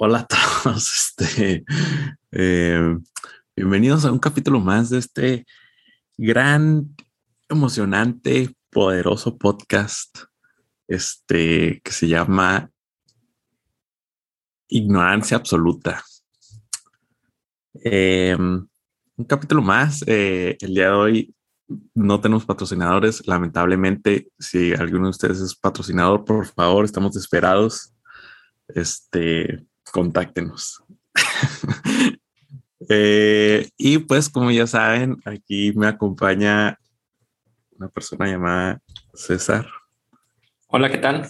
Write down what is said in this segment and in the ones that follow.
Hola a todos. Este, eh, bienvenidos a un capítulo más de este gran, emocionante, poderoso podcast. Este que se llama Ignorancia Absoluta. Eh, un capítulo más. Eh, el día de hoy no tenemos patrocinadores. Lamentablemente, si alguno de ustedes es patrocinador, por favor, estamos desesperados. Este, contáctenos. Eh, y pues, como ya saben, aquí me acompaña una persona llamada César. Hola, ¿qué tal?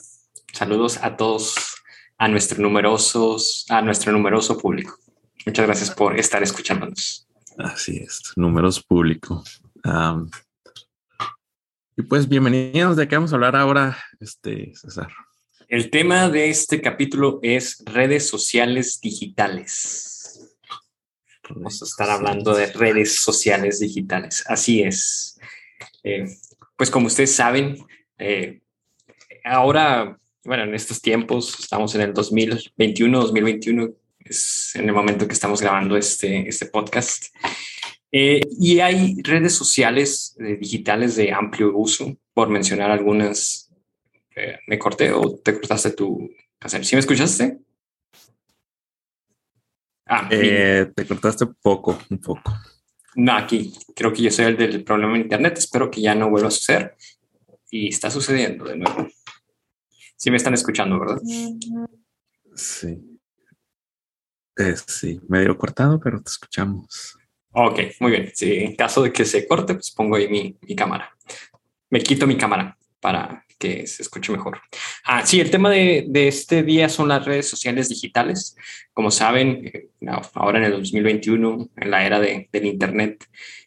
Saludos a todos, a nuestro numerosos, a nuestro numeroso público. Muchas gracias por estar escuchándonos. Así es, números público. y pues bienvenidos, ¿de qué vamos a hablar ahora, este César? El tema de este capítulo es redes sociales digitales. Vamos a estar hablando de redes sociales digitales. Así es. Eh, pues como ustedes saben, eh, ahora, bueno, en estos tiempos, estamos en el 2021, 2021, es en el momento que estamos grabando este, este podcast. Eh, y hay redes sociales digitales de amplio uso, por mencionar algunas me corté o te cortaste tu ¿Sí me escuchaste? Ah, eh, te cortaste poco, un poco. No, aquí creo que yo soy el del problema en internet. Espero que ya no vuelva a suceder. Y está sucediendo de nuevo. Sí me están escuchando, ¿verdad? Sí. Eh, sí, medio cortado, pero te escuchamos. Ok, muy bien. Sí, en caso de que se corte, pues pongo ahí mi, mi cámara. Me quito mi cámara para que se escuche mejor. Ah, sí, el tema de, de, este día son las redes sociales digitales. Como saben, eh, ahora en el 2021, en la era de, del Internet,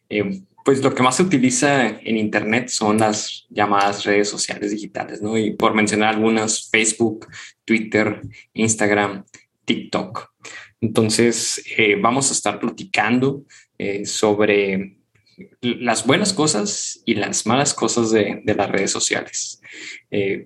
eh, pues lo que más se utiliza en Internet son las llamadas redes sociales digitales, ¿no? Y por mencionar algunas, Facebook, Twitter, Instagram, TikTok. Entonces, eh, vamos a estar platicando sobre las buenas cosas y las malas cosas de, las redes sociales. Eh,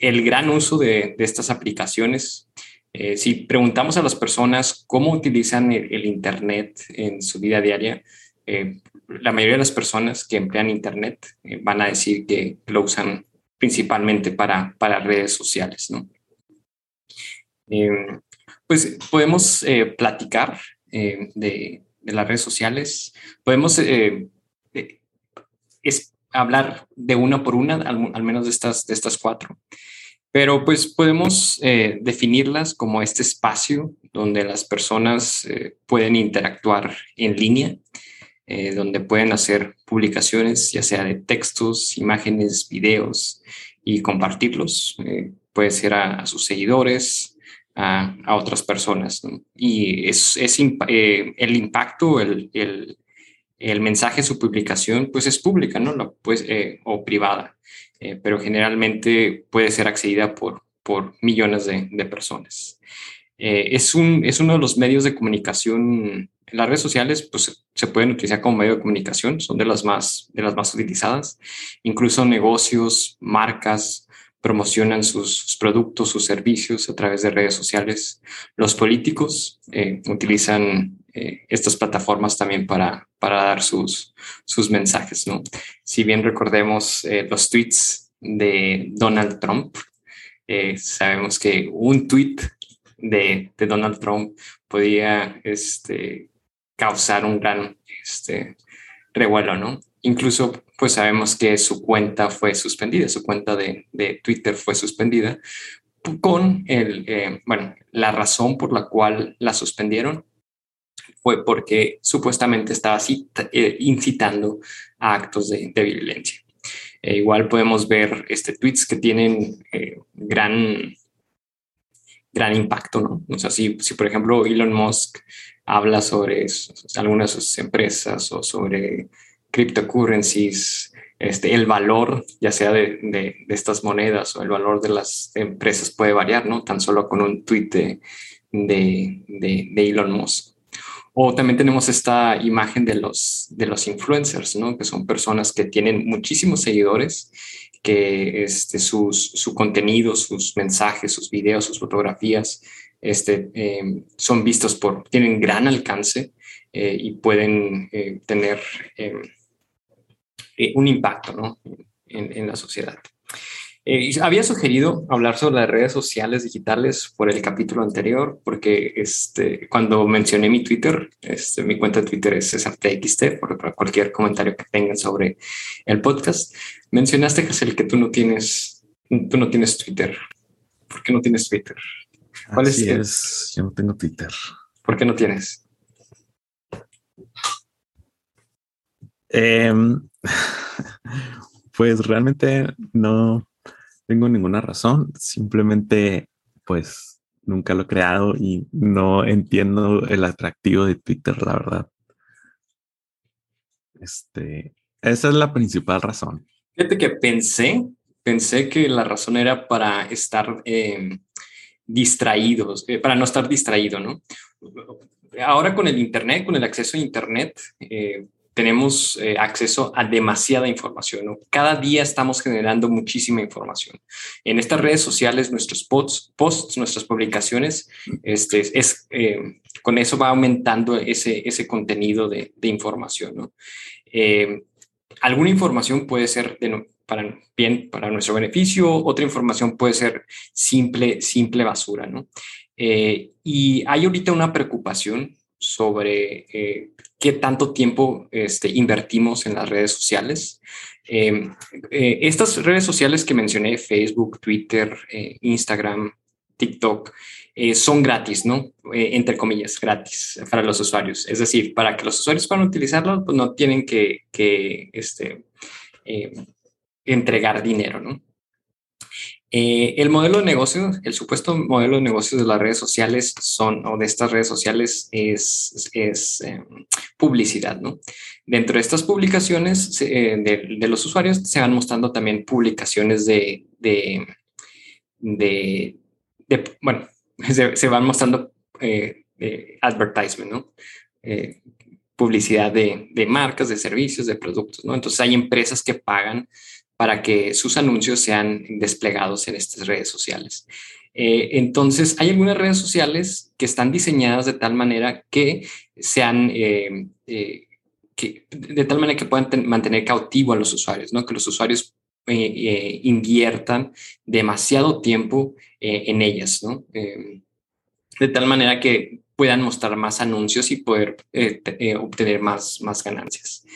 el gran uso de, estas aplicaciones. Eh, si preguntamos a las personas cómo utilizan el, Internet en su vida diaria, eh, la mayoría de las personas que emplean Internet van a decir que lo usan principalmente para, para redes sociales. ¿no? pues podemos platicar de, de las redes sociales. Podemos eh, eh, es hablar de una por una, al, menos de estas, de estas cuatro. Pero pues podemos eh, definirlas como este espacio donde las personas pueden interactuar en línea, donde pueden hacer publicaciones, ya sea de textos, imágenes, videos, y compartirlos. puede ser a sus seguidores, a, otras personas. Y es, es eh, el impacto, el, el, el, mensaje, su publicación, pues es pública, ¿no? Pues, eh, o privada, eh, pero generalmente puede ser accedida por, por millones de, de personas. es, un, es uno de los medios de comunicación. Las redes sociales pues, se pueden utilizar como medio de comunicación, son de las más, de las más utilizadas. Incluso negocios, marcas, promocionan sus, productos, sus servicios a través de redes sociales. Los políticos eh, utilizan eh, estas plataformas también para, para dar sus, sus mensajes. ¿no? Si bien recordemos eh, los tweets de Donald Trump, sabemos que un tweet de, de, Donald Trump podía este, causar un gran este, revuelo, ¿no? Incluso pues sabemos que su cuenta fue suspendida, su cuenta de, de Twitter fue suspendida con el, eh, bueno, la razón por la cual la suspendieron fue porque supuestamente estaba eh, incitando a actos de, de violencia. E igual podemos ver este, tweets que tienen eh, gran, gran impacto, ¿no? O sea, si, si por ejemplo Elon Musk habla sobre algunas de sus empresas o sobre cryptocurrencies, este, el valor, ya sea de, de, estas monedas o el valor de las empresas puede variar, ¿no? Tan solo con un tweet de, de, Elon Musk. O también tenemos esta imagen de los, de los influencers, ¿no? Que son personas que tienen muchísimos seguidores, que este, sus, su contenido, sus mensajes, sus videos, sus fotografías este, em, son vistos por, tienen gran alcance eh, y pueden eh, tener em, un impacto en la sociedad. Eh, había sugerido hablar sobre las redes sociales digitales por el capítulo anterior, porque este, cuando mencioné mi Twitter, este, mi cuenta de Twitter es CesarTXT, por, para cualquier comentario que tengan sobre el podcast, mencionaste, el que tú no tienes, tú no tienes Twitter. ¿Por qué no tienes Twitter? ¿Cuál es, es? Yo no tengo Twitter. ¿Por qué no tienes? Em, pues realmente no, tengo ninguna razón, simplemente pues nunca lo he creado y no entiendo el atractivo de Twitter, la verdad. Este, esa es la principal razón. Fíjate que pensé, pensé que la razón era para estar em, distraídos, eh, para no estar distraído, ¿no? Ahora con el Internet, con el acceso a Internet, eh, tenemos eh, acceso a demasiada información. Cada día estamos generando muchísima información. En estas redes sociales, nuestros posts, posts nuestras publicaciones, este, es, eh, con eso va aumentando ese, ese contenido de, información. Eh, alguna información puede ser para, bien para nuestro beneficio, otra información puede ser simple, simple basura. y hay ahorita una preocupación sobre eh, qué tanto tiempo este, invertimos en las redes sociales. Em, eh, estas redes sociales que mencioné, Facebook, Twitter, eh, Instagram, TikTok, son gratis, ¿no? entre comillas, gratis para los usuarios. Es decir, para que los usuarios puedan utilizarlo, pues no tienen que, que este, entregar dinero, ¿no? Eh, el modelo de negocio, el supuesto modelo de negocios de las redes sociales son, o de estas redes sociales, es, es em, publicidad, ¿no? Dentro de estas publicaciones eh, de, los usuarios se van mostrando también publicaciones de, de, de, bueno, se, van mostrando eh, advertisement, ¿no? publicidad de, de marcas, de servicios, de productos, ¿no? Entonces hay empresas que pagan para que sus anuncios sean desplegados en estas redes sociales. Eh, entonces, hay algunas redes sociales que están diseñadas de tal manera que sean, eh, eh, que, de tal manera que puedan mantener cautivo a los usuarios, ¿no? Que los usuarios inviertan demasiado tiempo en ellas, ¿no? de tal manera que puedan mostrar más anuncios y poder obtener más, más ganancias.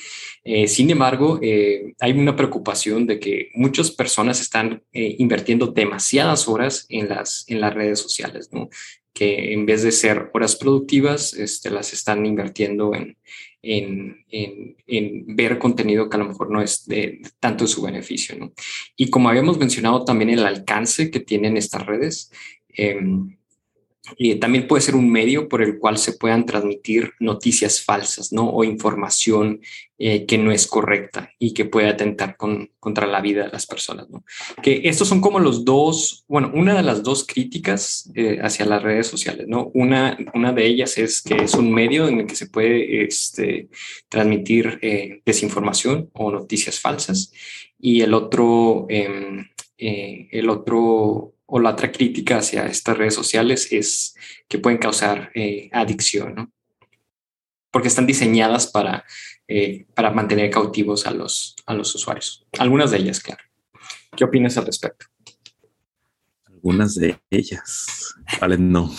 Eh, sin embargo, eh, hay una preocupación de que muchas personas están eh, invirtiendo demasiadas horas en las, en las redes sociales, ¿no? que en vez de ser horas productivas, este, las están invirtiendo en, en, en, ver contenido que a lo mejor no es de, tanto de su beneficio. ¿no? Y como habíamos mencionado también el alcance que tienen estas redes, em, y también puede ser un medio por el cual se puedan transmitir noticias falsas, ¿no? O información eh, que no es correcta y que puede atentar con, contra la vida de las personas, ¿no? Que estos son como los dos, bueno, una de las dos críticas eh, hacia las redes sociales, ¿no? Una, una de ellas es que es un medio en el que se puede este, transmitir eh, desinformación o noticias falsas y el otro, em, el otro o la otra crítica hacia estas redes sociales es que pueden causar eh, adicción, ¿no? Porque están diseñadas para, eh, para mantener cautivos a los, a los usuarios. Algunas de ellas, claro. ¿Qué opinas al respecto? Algunas de ellas. ¿Cuáles no?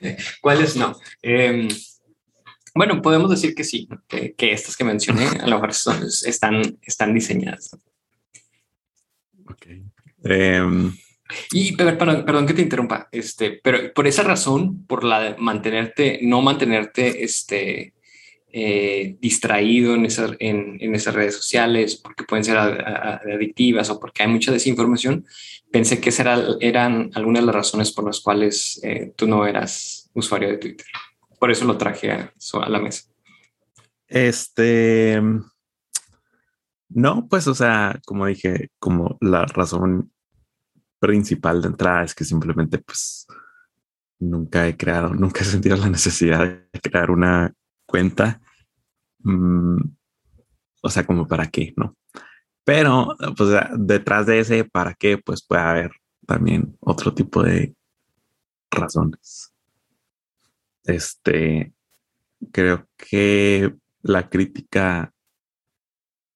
¿Cuáles no? Em, bueno, podemos decir que sí, que, estas que mencioné a lo mejor están, están diseñadas. Ok. Em, y perdón, perdón, que te interrumpa, este, pero por esa razón, por la de mantenerte, no mantenerte este, eh, distraído en, en, esas redes sociales, porque pueden ser adictivas o porque hay mucha desinformación, pensé que esas eran algunas de las razones por las cuales eh, tú no eras usuario de Twitter. Por eso lo traje a, a la mesa. Este, no, pues, o sea, como dije, como la razón principal de entrada es que simplemente pues nunca he creado, nunca he sentido la necesidad de crear una cuenta. Mm, o sea, como para qué, ¿no? Pero pues detrás de ese para qué, pues puede haber también otro tipo de razones. Este, creo que la crítica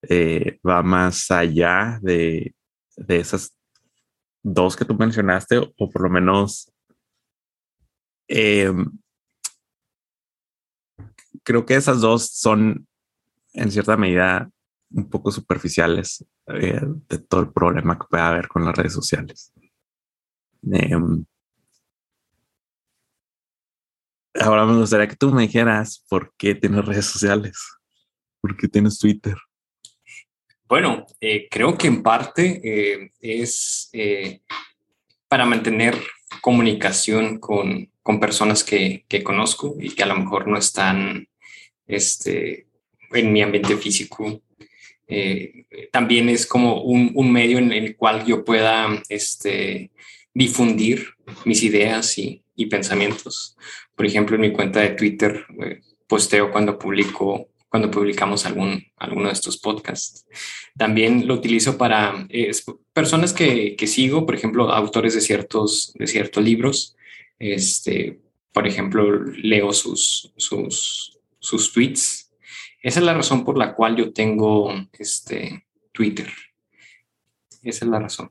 eh, va más allá de, de esas dos que tú mencionaste, o por lo menos em, creo que esas dos son en cierta medida un poco superficiales eh, de todo el problema que puede haber con las redes sociales. Em, ahora me gustaría que tú me dijeras por qué tienes redes sociales, por qué tienes Twitter. Bueno, eh, creo que en parte eh, es para mantener comunicación con, con personas que, que, conozco y que a lo mejor no están este, en mi ambiente físico. Eh, también es como un, un, medio en el cual yo pueda este, difundir mis ideas y, y, pensamientos. Por ejemplo, en mi cuenta de Twitter eh, posteo cuando publico cuando publicamos algún, alguno de estos podcasts. También lo utilizo para personas que, que, sigo, por ejemplo, autores de ciertos, de ciertos libros. Este, por ejemplo, leo sus, sus, sus tweets. Esa es la razón por la cual yo tengo este Twitter. Esa es la razón.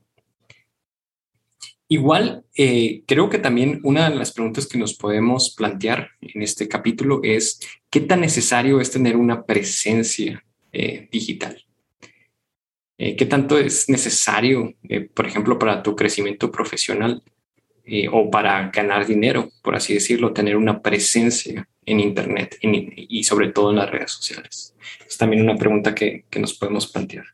Igual, eh, creo que también una de las preguntas que nos podemos plantear en este capítulo es qué tan necesario es tener una presencia eh, digital. Eh, ¿Qué tanto es necesario, por ejemplo, para tu crecimiento profesional o para ganar dinero, por así decirlo, tener una presencia en Internet y sobre todo en las redes sociales? Es también una pregunta que, que nos podemos plantear.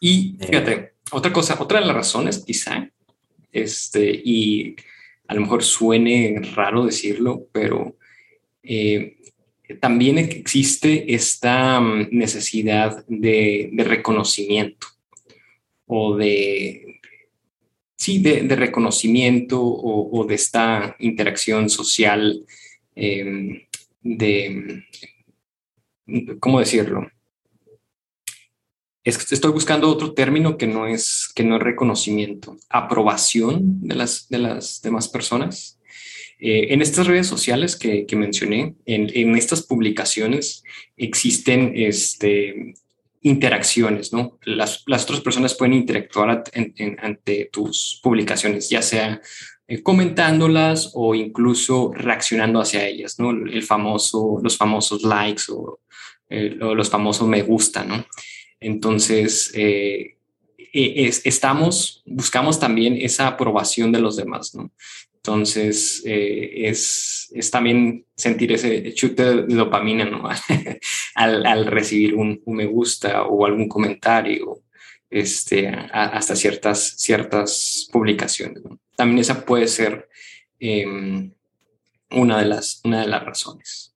Y fíjate, otra cosa, otra de las razones quizá, este, y a lo mejor suene raro decirlo, pero eh, también existe esta mm, necesidad de, reconocimiento o de, sí, de, reconocimiento o, de esta interacción social em, de, ¿cómo decirlo? Es estoy buscando otro término que no es, que no es reconocimiento, aprobación de las, de las demás personas. Eh, en estas redes sociales que, que mencioné, en, en, estas publicaciones existen este, interacciones, ¿no? Las, las otras personas pueden interactuar ante tus publicaciones, ya sea eh, comentándolas o incluso reaccionando hacia ellas, ¿no? El famoso, los famosos likes o, eh, o los famosos me gusta, ¿no? Entonces, eh, e, estamos, buscamos también esa aprobación de los demás, ¿no? Entonces, eh, es, también sentir ese chute de dopamina, ¿no? al, recibir un, me gusta o algún comentario, este, hasta ciertas, ciertas publicaciones. También esa puede ser em, una, de las, una de las razones.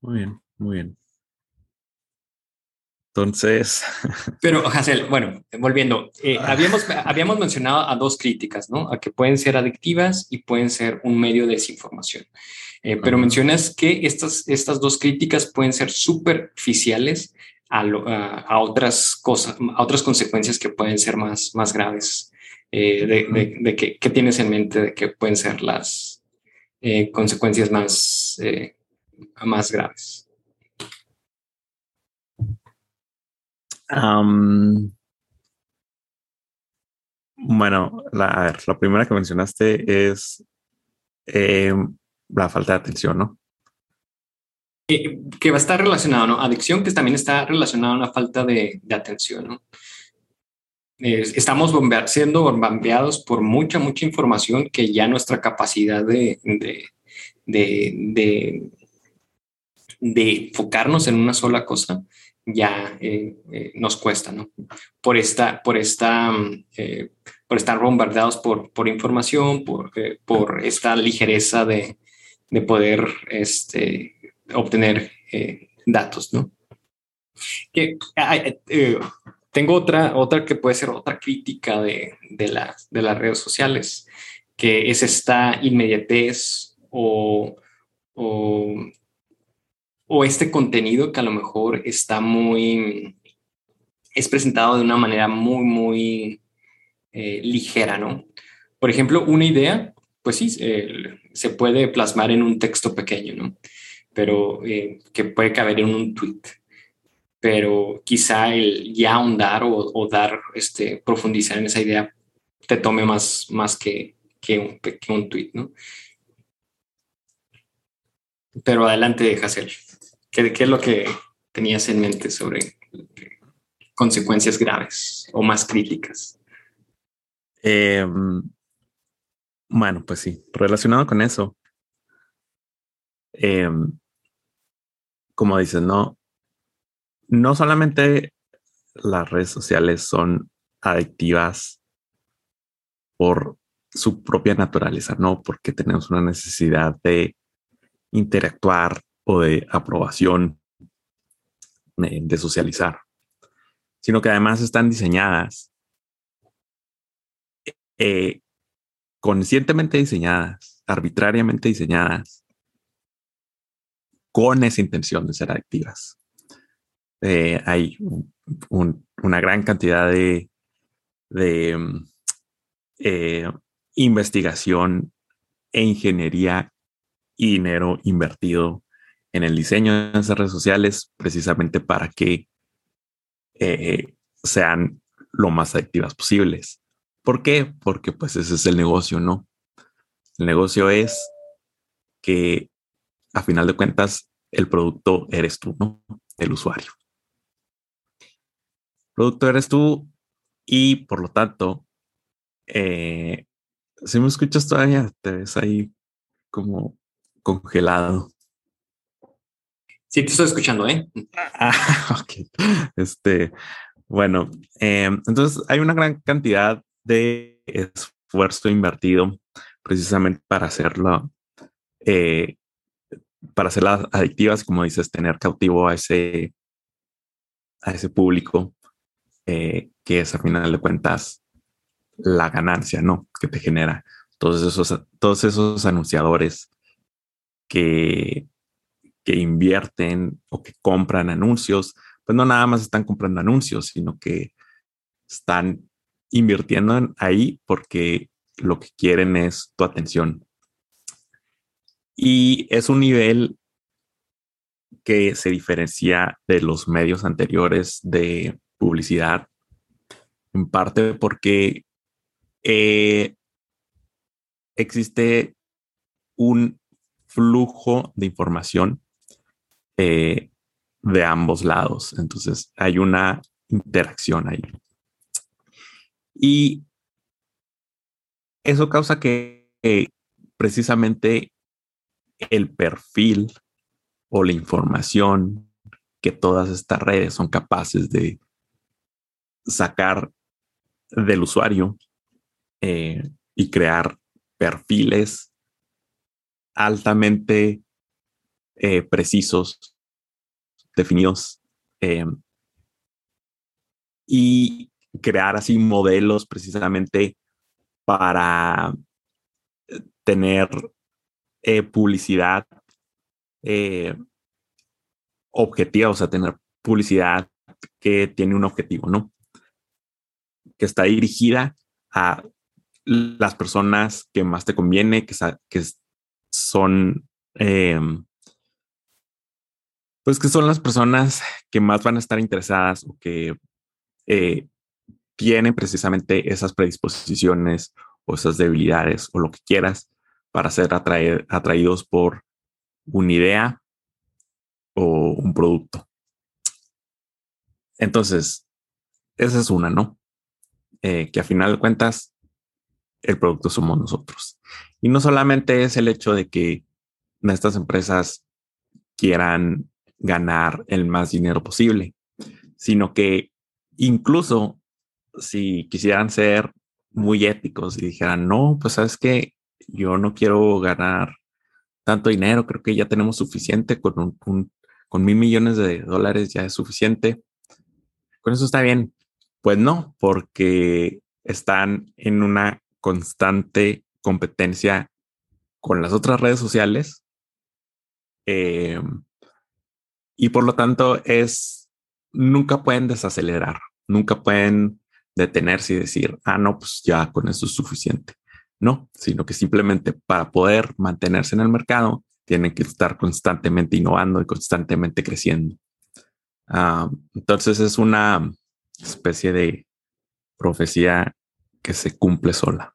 Muy bien, muy bien. Entonces. Pero, Hazel, bueno, volviendo, eh, ah. habíamos, habíamos mencionado a dos críticas, ¿no? A que pueden ser adictivas y pueden ser un medio de desinformación. Eh, pero mencionas que estas, estas dos críticas pueden ser superficiales a, a, otras cosas, a otras consecuencias que pueden ser más, más graves. Eh, de, de, que, ¿Qué tienes en mente de que pueden ser las consecuencias más, más graves? Bueno, la, la, primera que mencionaste es em, la falta de atención, ¿no? que va a estar relacionado, ¿no? Adicción, que también está relacionado a una falta de, de atención, ¿no? estamos siendo bombardeados por mucha, mucha información que ya nuestra capacidad de, de, de, de enfocarnos en una sola cosa ya eh, eh, nos cuesta, ¿no? Por esta, por esta, eh, por estar bombardeados por, por información, por, por esta ligereza de, de poder este, obtener datos, ¿no? Que, tengo otra, otra que puede ser otra crítica de, de, la, de las redes sociales, que es esta inmediatez o, o o este contenido que a lo mejor está muy, es presentado de una manera muy, muy eh, ligera, ¿no? Por ejemplo, una idea, pues sí, se puede plasmar en un texto pequeño, ¿no? Pero eh, que puede caber en un tweet. Pero quizá el ya ahondar o, dar, este, profundizar en esa idea te tome más, más que, que, un, que un tweet, ¿no? Pero adelante, Hassel. ¿Qué, ¿Qué es lo que tenías en mente sobre consecuencias graves o más críticas? Em, bueno, pues sí, relacionado con eso. Em, como dices, no, no solamente las redes sociales son adictivas por su propia naturaleza, no porque tenemos una necesidad de interactuar de aprobación, de socializar, sino que además están diseñadas, eh, conscientemente diseñadas, arbitrariamente diseñadas, con esa intención de ser adictivas. Eh, hay una gran cantidad de, de mm, eh, investigación e ingeniería y dinero invertido en el diseño de esas redes sociales precisamente para que eh, sean lo más adictivas posibles. ¿Por qué? Porque pues ese es el negocio, ¿no? El negocio es que a final de cuentas el producto eres tú, ¿no? El usuario. El producto eres tú y por lo tanto, eh, si me escuchas todavía, te ves ahí como congelado. Sí, te estoy escuchando, ¿eh? Ah, ok. Este, bueno, em, entonces hay una gran cantidad de esfuerzo invertido precisamente para hacerlo, eh, para hacerlas adictivas, como dices, tener cautivo a ese, a ese público, eh, que es a final de cuentas la ganancia, ¿no? Que te genera todos esos, todos esos anunciadores que, invierten o que compran anuncios, pues no nada más están comprando anuncios, sino que están invirtiendo ahí porque lo que quieren es tu atención. Y es un nivel que se diferencia de los medios anteriores de publicidad, en parte porque eh, existe un flujo de información eh, de ambos lados. Entonces hay una interacción ahí. Y eso causa que precisamente el perfil o la información que todas estas redes son capaces de sacar del usuario eh, y crear perfiles altamente eh, precisos, definidos, eh, y crear así modelos precisamente para tener eh, publicidad objetiva, o sea, tener publicidad que tiene un objetivo, ¿no? Que está dirigida a las personas que más te conviene, que, que son, em, pues que son las personas que más van a estar interesadas o que eh, tienen precisamente esas predisposiciones o esas debilidades o lo que quieras para ser atraídos por una idea o un producto. Entonces, esa es una, ¿no? Eh, que a final de cuentas, el producto somos nosotros. Y no solamente es el hecho de que estas empresas quieran ganar el más dinero posible, sino que incluso si quisieran ser muy éticos y dijeran, no, pues sabes que yo no quiero ganar tanto dinero, creo que ya tenemos suficiente con un, con mil millones de dólares ya es suficiente. Con eso está bien. Pues no, porque están en una constante competencia con las otras redes sociales. Em, y por lo tanto es, nunca pueden desacelerar, nunca pueden detenerse y decir, ah, no, pues ya con eso es suficiente. No, sino que simplemente para poder mantenerse en el mercado, tienen que estar constantemente innovando y constantemente creciendo. Ah, entonces es una especie de profecía que se cumple sola.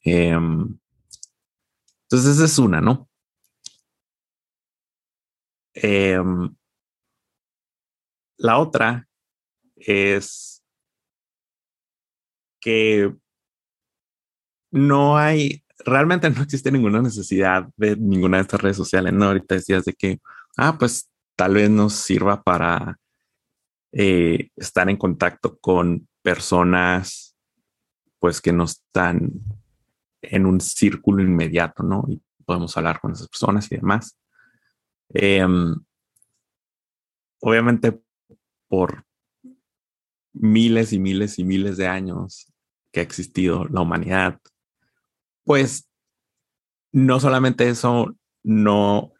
Em, entonces esa es una, ¿no? Em, la otra es que no hay, realmente no existe ninguna necesidad de ninguna de estas redes sociales, ¿no? Ahorita decías de que, ah, pues tal vez nos sirva para eh, estar en contacto con personas, pues que no están en un círculo inmediato, ¿no? Y podemos hablar con esas personas y demás. Em, obviamente, por miles y miles y miles de años que ha existido la humanidad, pues no solamente eso no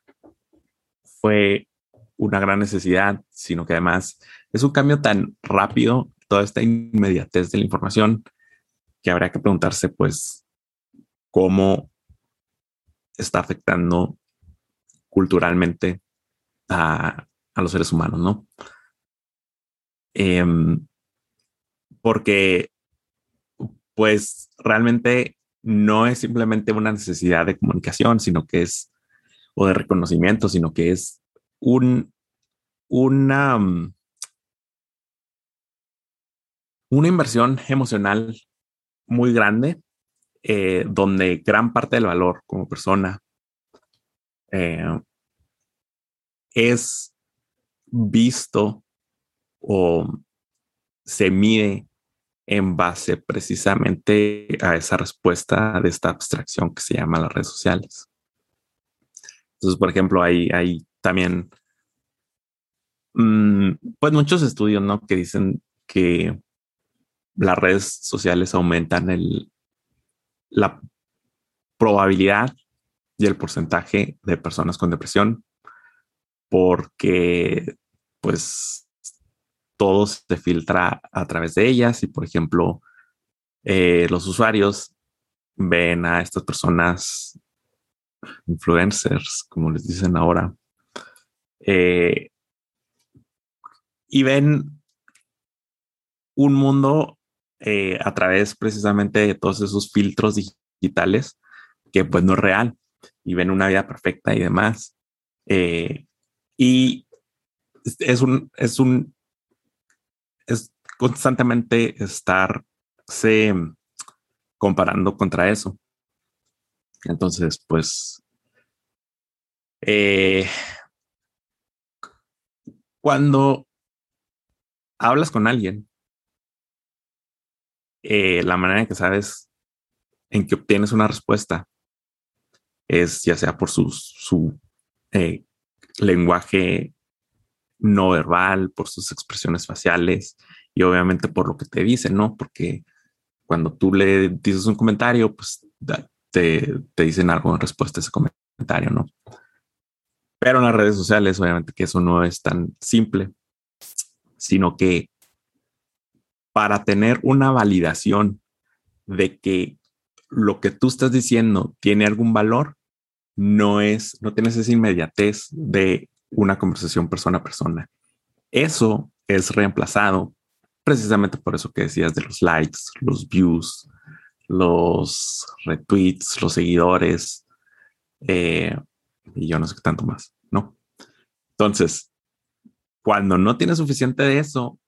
fue una gran necesidad, sino que además es un cambio tan rápido, toda esta inmediatez de la información, que habría que preguntarse, pues, cómo está afectando culturalmente a, los seres humanos, ¿no? Em, porque, pues, realmente no es simplemente una necesidad de comunicación, sino que es, o de reconocimiento, sino que es un, una, mm, una inversión emocional muy grande, eh, donde gran parte del valor como persona eh, es visto o se mide en base precisamente a esa respuesta de esta abstracción que se llama las redes sociales. Entonces, por ejemplo, hay, hay también, mm, pues muchos estudios, ¿no? Que dicen que las redes sociales aumentan el, la probabilidad y el porcentaje de personas con depresión porque pues todo se filtra a través de ellas y por ejemplo eh, los usuarios ven a estas personas influencers como les dicen ahora eh, y ven un mundo eh, a través precisamente de todos esos filtros digitales que pues no es real y ven una vida perfecta y demás. Eh, y es un, es un, es constantemente estarse comparando contra eso. Entonces, pues, eh, cuando hablas con alguien, eh, la manera en que sabes en que obtienes una respuesta es ya sea por su, su eh, lenguaje no verbal, por sus expresiones faciales y obviamente por lo que te dicen, ¿no? Porque cuando tú le dices un comentario, pues te, te dicen algo en respuesta a ese comentario, ¿no? Pero en las redes sociales, obviamente que eso no es tan simple, sino que para tener una validación de que lo que tú estás diciendo tiene algún valor, no es, no tienes esa inmediatez de una conversación persona a persona. Eso es reemplazado precisamente por eso que decías de los likes, los views, los retweets, los seguidores, eh, y yo no sé qué tanto más, ¿no? Entonces, cuando no tienes suficiente de eso,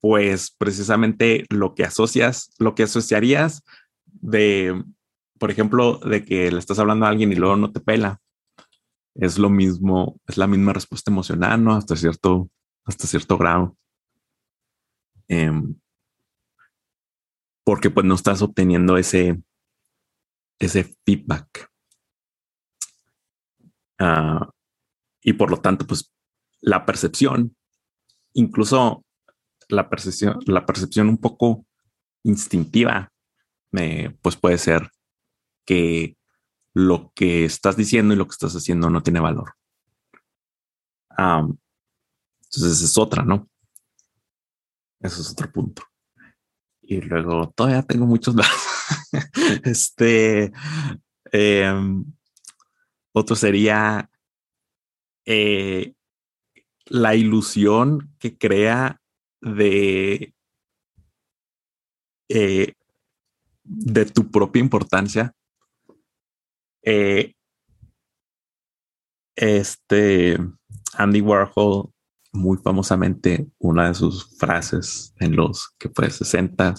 pues precisamente lo que asocias, lo que asociarías de por ejemplo, de que le estás hablando a alguien y luego no te pela, es lo mismo, es la misma respuesta emocional, ¿no? Hasta cierto, hasta cierto grado. Em, porque pues no estás obteniendo ese, ese feedback. Ah, y por lo tanto, pues la percepción, incluso la percepción, la percepción un poco instintiva, pues puede ser que lo que estás diciendo y lo que estás haciendo no tiene valor. entonces es otra, ¿no? Eso es otro punto. Y luego todavía tengo muchos este em, otro sería eh, la ilusión que crea de, eh, de tu propia importancia. Eh, este Andy Warhol, muy famosamente, una de sus frases en los que fue 60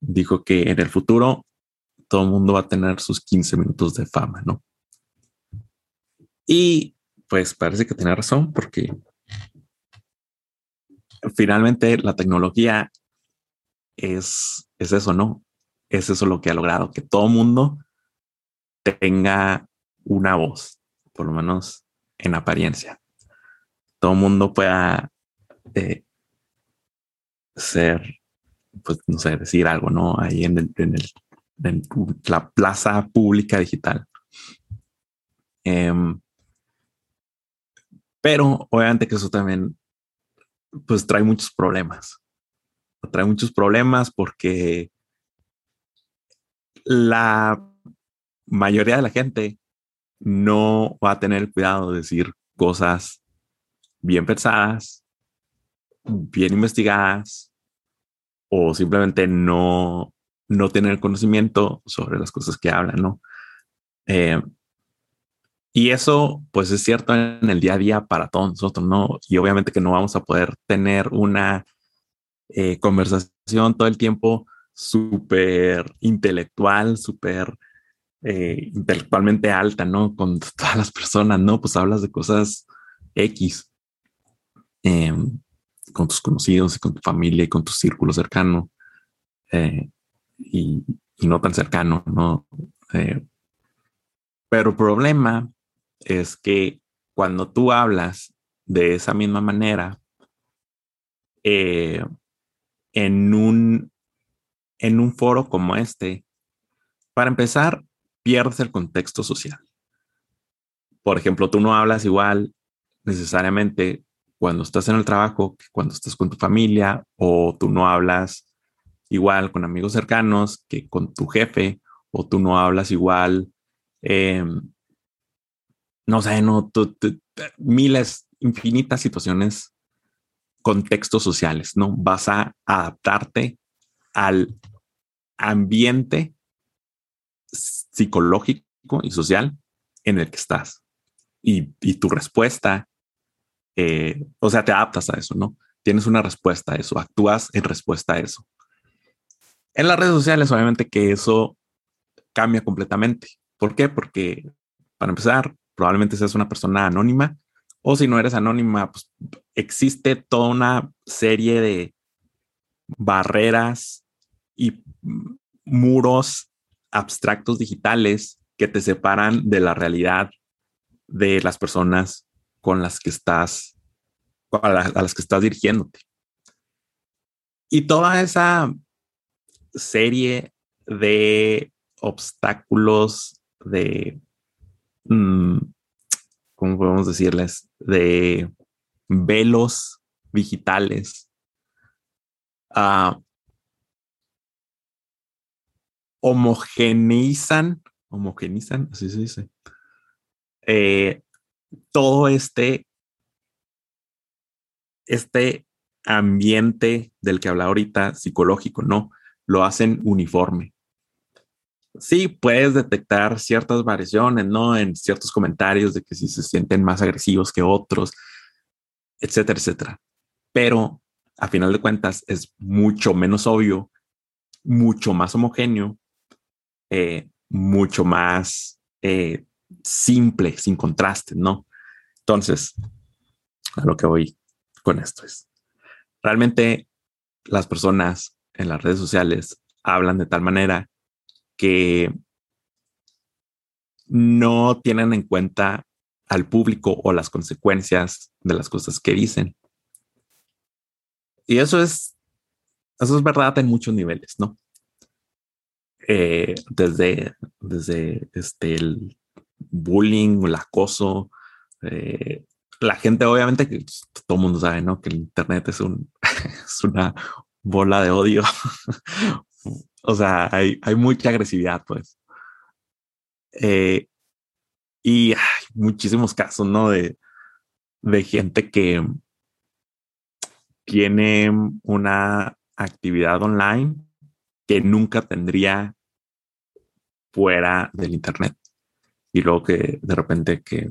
dijo que en el futuro todo el mundo va a tener sus 15 minutos de fama, ¿no? Y pues parece que tiene razón porque finalmente la tecnología es, es eso, ¿no? Es eso lo que ha logrado, que todo mundo tenga una voz, por lo menos en apariencia. Todo mundo pueda eh, ser, pues no sé, decir algo, ¿no? Ahí en, el, en, la plaza pública digital. Em, pero obviamente que eso también pues trae muchos problemas. Trae muchos problemas porque la mayoría de la gente no va a tener cuidado de decir cosas bien pensadas, bien investigadas o simplemente no, no tener conocimiento sobre las cosas que hablan, ¿no? Eh, y eso, pues es cierto en el día a día para todos nosotros, ¿no? Y obviamente que no vamos a poder tener una eh, conversación todo el tiempo súper intelectual, súper eh, intelectualmente alta, ¿no? Con todas las personas, ¿no? Pues hablas de cosas X em, con tus conocidos y con tu familia y con tu círculo cercano eh, y, no tan cercano, ¿no? pero el problema es que cuando tú hablas de esa misma manera, eh, en, un, en un foro como este, para empezar, pierdes el contexto social. Por ejemplo, tú no hablas igual necesariamente cuando estás en el trabajo que cuando estás con tu familia o tú no hablas igual con amigos cercanos que con tu jefe o tú no hablas igual eh, no sé, no, miles, infinitas situaciones, contextos sociales, ¿no? Vas a adaptarte al ambiente psicológico y social en el que estás. Y, tu respuesta, eh, o sea, te adaptas a eso, ¿no? Tienes una respuesta a eso, actúas en respuesta a eso. En las redes sociales, obviamente que eso cambia completamente. ¿Por qué? Porque, para empezar, probablemente seas una persona anónima o si no eres anónima, pues existe toda una serie de barreras y muros abstractos digitales que te separan de la realidad de las personas con las que estás, a, las que estás dirigiéndote. Y toda esa serie de obstáculos, de Mm, ¿cómo podemos decirles? De velos digitales. Uh, homogeneizan, homogenizan, así se dice, eh, todo este, este ambiente del que habla ahorita, psicológico, ¿no? Lo hacen uniforme sí puedes detectar ciertas variaciones, ¿no? En ciertos comentarios de que si se sienten más agresivos que otros, etcétera, etcétera. Pero a final de cuentas es mucho menos obvio, mucho más homogéneo, eh, mucho más eh, simple, sin contraste, ¿no? Entonces, a lo que voy con esto es, realmente las personas en las redes sociales hablan de tal manera que no tienen en cuenta al público o las consecuencias de las cosas que dicen. Y eso es, eso es verdad en muchos niveles, ¿no? Eh, desde, desde este, el bullying, el acoso, eh, la gente obviamente que todo el mundo sabe, ¿no? Que el Internet es un, es una bola de odio. o sea, hay, hay, mucha agresividad, pues. Eh, y hay muchísimos casos, ¿no? De, de gente que tiene una actividad online que nunca tendría fuera del Internet. Y luego que de repente que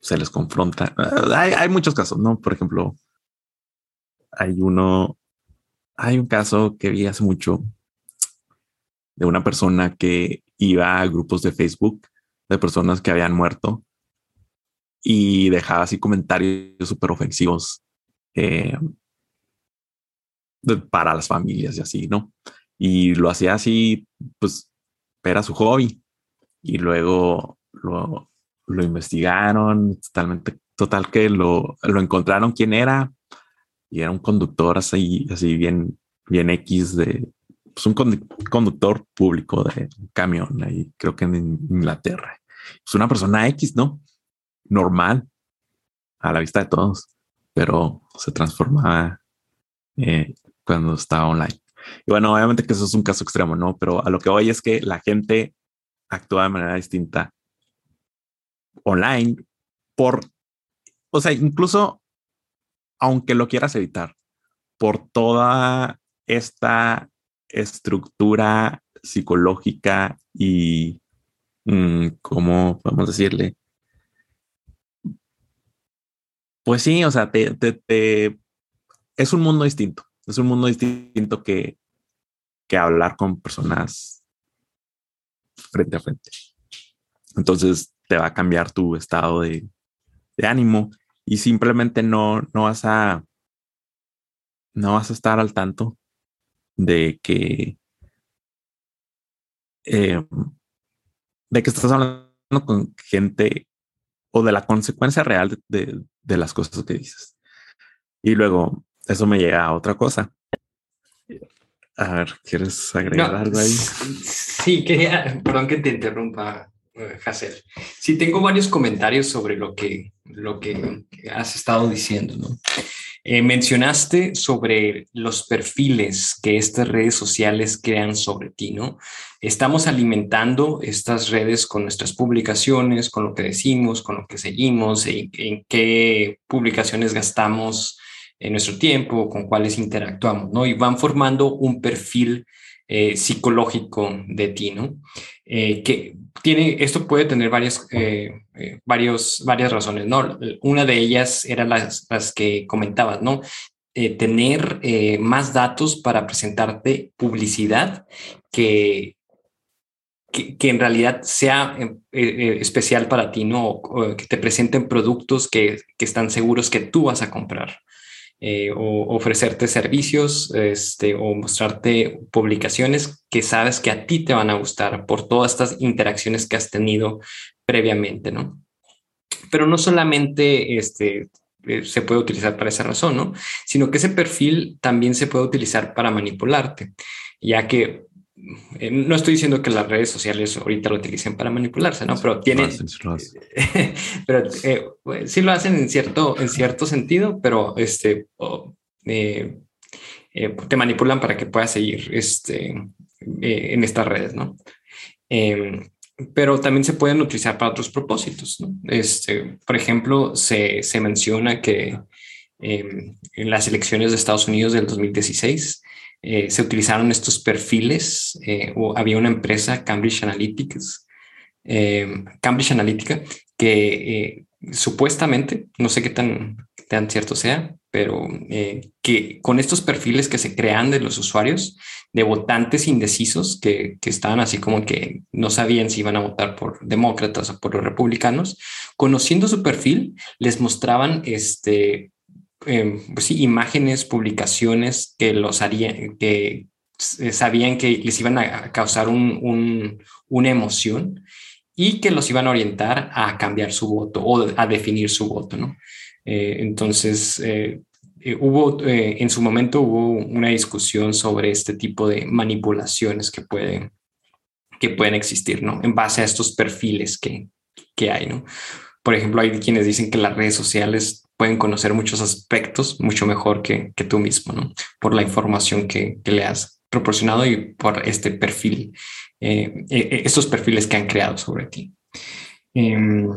se les confronta. Hay, hay muchos casos, ¿no? Por ejemplo, hay uno, hay un caso que vi hace mucho de una persona que iba a grupos de Facebook de personas que habían muerto y dejaba así comentarios súper ofensivos eh, para las familias y así, ¿no? Y lo hacía así, pues era su hobby. Y luego lo, investigaron totalmente, total que lo, encontraron quién era y era un conductor así, así bien, bien X de pues un conductor público de camión ahí, creo que en Inglaterra. Es una persona X, ¿no? Normal a la vista de todos, pero se transformaba eh, cuando estaba online. Y bueno, obviamente que eso es un caso extremo, ¿no? Pero a lo que voy es que la gente actúa de manera distinta online por, o sea, incluso aunque lo quieras evitar, por toda esta estructura psicológica y, mm, ¿cómo podemos decirle? Pues sí, o sea, te, te, es un mundo distinto, es un mundo distinto que, que hablar con personas frente a frente. Entonces te va a cambiar tu estado de, ánimo y simplemente no, no vas a no vas a estar al tanto de que eh, de que estás hablando con gente o de la consecuencia real de, de, las cosas que dices. Y luego eso me llega a otra cosa. A ver, ¿quieres agregar algo ahí? Sí, quería, perdón que te interrumpa, eh, Hacer. Sí, tengo varios comentarios sobre lo que, lo que has estado diciendo, ¿no? Eh, mencionaste sobre los perfiles que estas redes sociales crean sobre ti, ¿no? Estamos alimentando estas redes con nuestras publicaciones, con lo que decimos, con lo que seguimos, en, en qué publicaciones gastamos en nuestro tiempo, con cuáles interactuamos, ¿no? Y van formando un perfil eh, psicológico de ti, ¿no? Eh, que tiene, esto puede tener varias, eh, varios, varias razones, ¿no? Una de ellas era las, las que comentabas, ¿no? tener más datos para presentarte publicidad que, que, en realidad sea especial para ti, ¿no? que te presenten productos que, que, están seguros que tú vas a comprar. Eh, o ofrecerte servicios este, o mostrarte publicaciones que sabes que a ti te van a gustar por todas estas interacciones que has tenido previamente, ¿no? Pero no solamente este, eh, se puede utilizar para esa razón, ¿no? Sino que ese perfil también se puede utilizar para manipularte, ya que eh, no estoy diciendo que las redes sociales ahorita lo utilicen para manipularse, ¿no? Pero tienen, pero eh, pues, sí lo hacen en cierto, en cierto sentido, pero este, eh, te manipulan para que puedas seguir este, en estas redes, ¿no? Em, pero también se pueden utilizar para otros propósitos, ¿no? Este, por ejemplo, se, se menciona que em, en las elecciones de Estados Unidos del 2016, eh, se utilizaron estos perfiles, eh, o había una empresa, Cambridge Analytics, eh, Cambridge Analytica, que supuestamente, no sé qué tan, tan cierto sea, pero que con estos perfiles que se crean de los usuarios, de votantes indecisos que, que, estaban así como que no sabían si iban a votar por demócratas o por los republicanos, conociendo su perfil, les mostraban este, Em, pues sí, imágenes, publicaciones que los que sabían que les iban a causar un, una emoción y que los iban a orientar a cambiar su voto o a definir su voto, ¿no? Eh, entonces, eh, eh, hubo, en su momento hubo una discusión sobre este tipo de manipulaciones que pueden, que pueden existir, ¿no? En base a estos perfiles que, que hay, ¿no? Por ejemplo, hay quienes dicen que las redes sociales pueden conocer muchos aspectos mucho mejor que, tú mismo, ¿no? Por la información que, le has proporcionado y por este perfil, eh, eh, estos perfiles que han creado sobre ti. Em,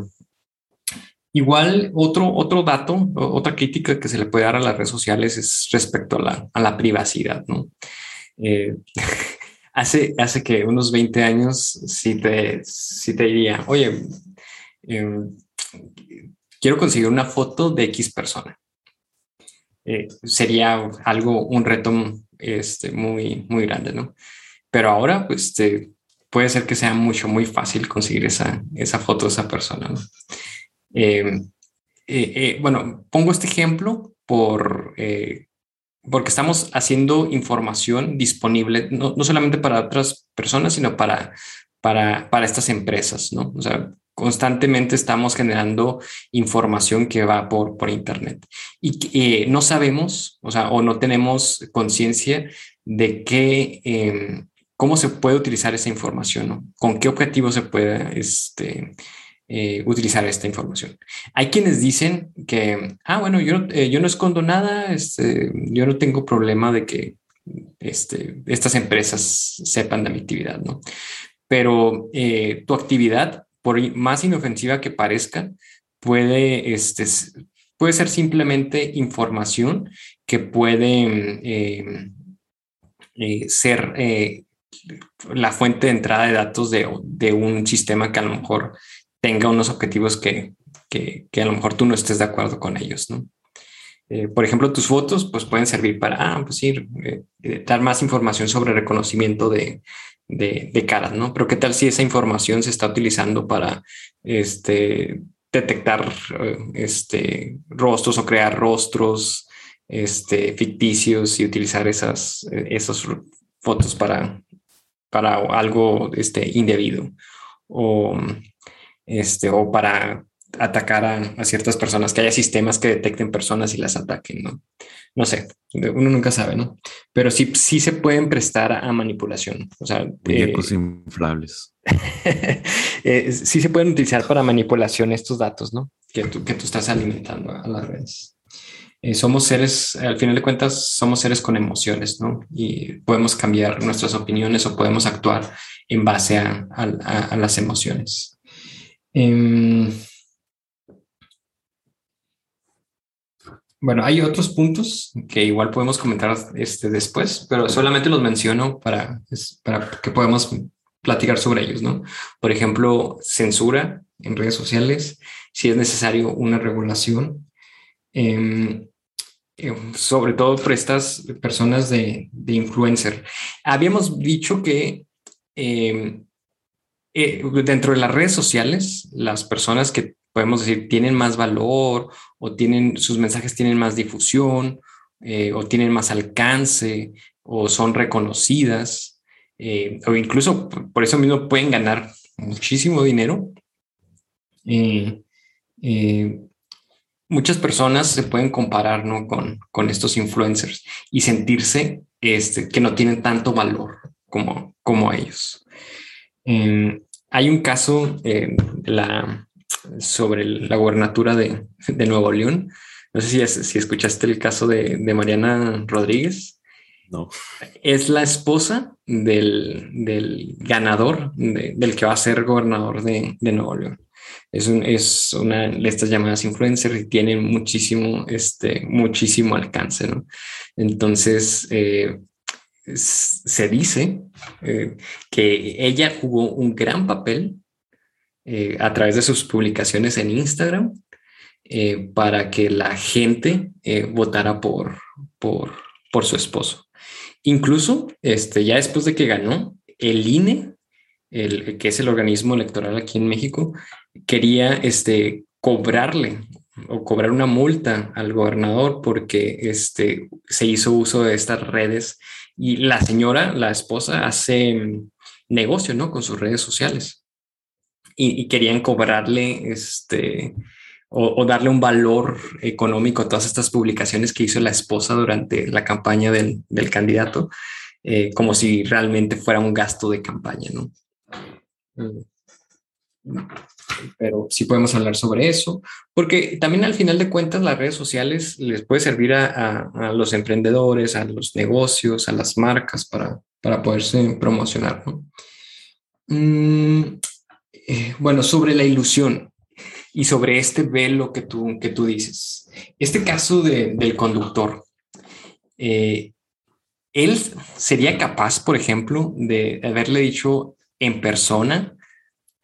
igual, otro, otro dato, otra crítica que se le puede dar a las redes sociales es respecto a la, a la privacidad, ¿no? Eh, hace, hace que unos 20 años si te, si te diría, oye, em, quiero conseguir una foto de X persona. Eh, sería algo, un reto este, muy, muy grande, ¿no? Pero ahora, pues, este, puede ser que sea mucho, muy fácil conseguir esa, esa foto de esa persona, ¿no? Em, eh, eh, bueno, pongo este ejemplo por, porque estamos haciendo información disponible, no, no, solamente para otras personas, sino para, para, para estas empresas, ¿no? O sea, constantemente estamos generando información que va por, por Internet y eh, no sabemos, o sea, o no tenemos conciencia de qué, em, cómo se puede utilizar esa información, ¿no? con qué objetivo se puede este, eh, utilizar esta información. Hay quienes dicen que, ah, bueno, yo, eh, yo no escondo nada, este, yo no tengo problema de que este, estas empresas sepan de mi actividad, ¿no? Pero tu actividad por más inofensiva que parezca, puede, este, puede ser simplemente información que puede eh, eh, ser eh, la fuente de entrada de datos de, de, un sistema que a lo mejor tenga unos objetivos que, que, que a lo mejor tú no estés de acuerdo con ellos, ¿no? por ejemplo, tus fotos pues pueden servir para, ah, pues sí, dar más información sobre reconocimiento de, de, caras, ¿no? Pero qué tal si esa información se está utilizando para este, detectar eh, este, rostros o crear rostros este, ficticios y utilizar esas, esas fotos para, para algo este, indebido o, este, o para atacar a, ciertas personas, que haya sistemas que detecten personas y las ataquen, ¿no? No sé, uno nunca sabe, ¿no? Pero sí, sí se pueden prestar a manipulación. O sea, muñecos eh, inflables. eh, sí se pueden utilizar para manipulación estos datos, ¿no? Que tú, que tú estás alimentando a las redes. Eh, somos seres, al final de cuentas, somos seres con emociones, ¿no? Y podemos cambiar nuestras opiniones o podemos actuar en base a, a las emociones. Eh, Bueno, hay otros puntos que igual podemos comentar este después, pero solamente los menciono para, para que podamos platicar sobre ellos, ¿no? Por ejemplo, censura en redes sociales, si es necesario una regulación, em, em, sobre todo por estas personas de, de influencer. Habíamos dicho que em, eh, dentro de las redes sociales, las personas que podemos decir, tienen más valor o tienen, sus mensajes tienen más difusión eh, o tienen más alcance o son reconocidas eh, o incluso por eso mismo pueden ganar muchísimo dinero. Eh, muchas personas se pueden comparar ¿no? con, con estos influencers y sentirse este, que no tienen tanto valor como, como ellos. hay un caso de la sobre la gobernatura de, de Nuevo León. No sé si, si escuchaste el caso de, de, Mariana Rodríguez. No. Es la esposa del, del ganador, del que va a ser gobernador de, de Nuevo León. Es, un, es, una de estas llamadas influencers y tiene muchísimo, este, muchísimo alcance. ¿no? Entonces, eh, se dice eh, que ella jugó un gran papel eh, a través de sus publicaciones en Instagram eh, para que la gente eh, votara por, por, por su esposo. Incluso este, ya después de que ganó, el INE, el, que es el organismo electoral aquí en México, quería este, cobrarle o cobrar una multa al gobernador porque este, se hizo uso de estas redes y la señora, la esposa, hace negocio ¿no? con sus redes sociales y, querían cobrarle este o, darle un valor económico a todas estas publicaciones que hizo la esposa durante la campaña del, del candidato, eh, como si realmente fuera un gasto de campaña, ¿no? pero sí podemos hablar sobre eso, porque también al final de cuentas las redes sociales les puede servir a, los emprendedores, a los negocios, a las marcas para, para poderse promocionar. Mm, eh, bueno, sobre la ilusión y sobre este velo que tú, que tú dices. Este caso del conductor, eh, él sería capaz, por ejemplo, de haberle dicho en persona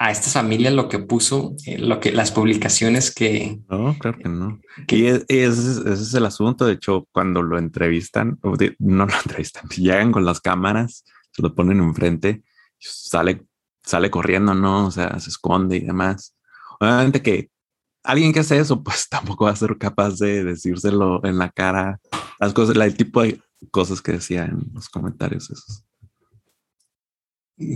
a estas familias lo que puso, eh, lo que las publicaciones que... No, claro que no. y ese, es, el asunto. De hecho, cuando lo entrevistan, no lo entrevistan, llegan con las cámaras, se lo ponen enfrente, sale, sale corriendo, ¿no? O sea, se esconde y demás. Obviamente que alguien que hace eso, pues tampoco va a ser capaz de decírselo en la cara, las cosas, el tipo de cosas que decía en los comentarios esos.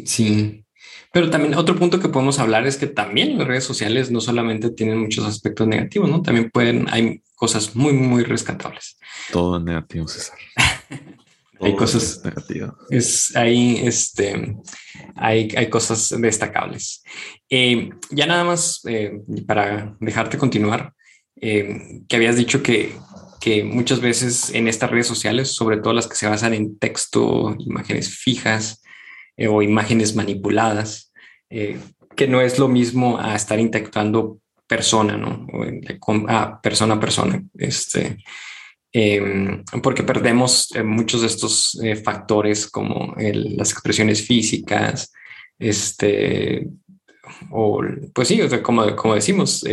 Sí, pero también otro punto que podemos hablar es que también las redes sociales no solamente tienen muchos aspectos negativos, ¿no? También pueden, hay cosas muy, muy rescatables. Todo negativo, César. hay cosas negativas. Es ahí, este, hay, hay cosas destacables. Eh, ya nada más eh, para dejarte continuar, eh, que habías dicho que, que muchas veces en estas redes sociales, sobre todo las que se basan en texto, imágenes fijas, eh, o imágenes manipuladas, eh, que no es lo mismo a estar interactuando persona, ¿no? a persona a persona. Este, em, porque perdemos eh, muchos de estos factores como las expresiones físicas, este, o pues sí, como, como decimos,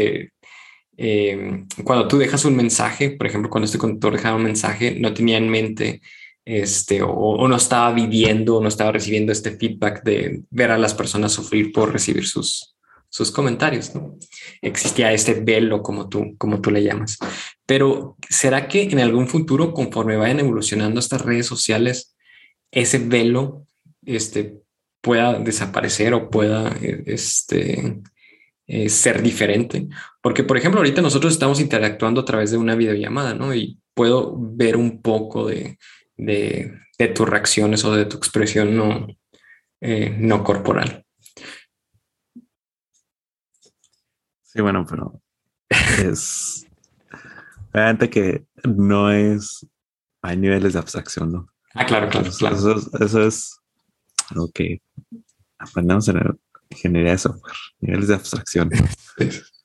em, cuando tú dejas un mensaje, por ejemplo, cuando este conductor dejaba un mensaje, no tenía en mente este, o, no estaba viviendo, no estaba recibiendo este feedback de ver a las personas sufrir por recibir sus, sus comentarios. Existía este velo, como tú, como tú le llamas. Pero ¿será que en algún futuro, conforme vayan evolucionando estas redes sociales, ese velo este, pueda desaparecer o pueda este, eh, ser diferente? Porque, por ejemplo, ahorita nosotros estamos interactuando a través de una videollamada, ¿no? Y puedo ver un poco de, de, tus reacciones o de tu expresión no, eh, no corporal. Sí, bueno, pero es obviamente que no es, hay niveles de abstracción, ¿no? Ah, claro, claro, claro. Eso, es lo que aprendemos en ingeniería de software, niveles de abstracción.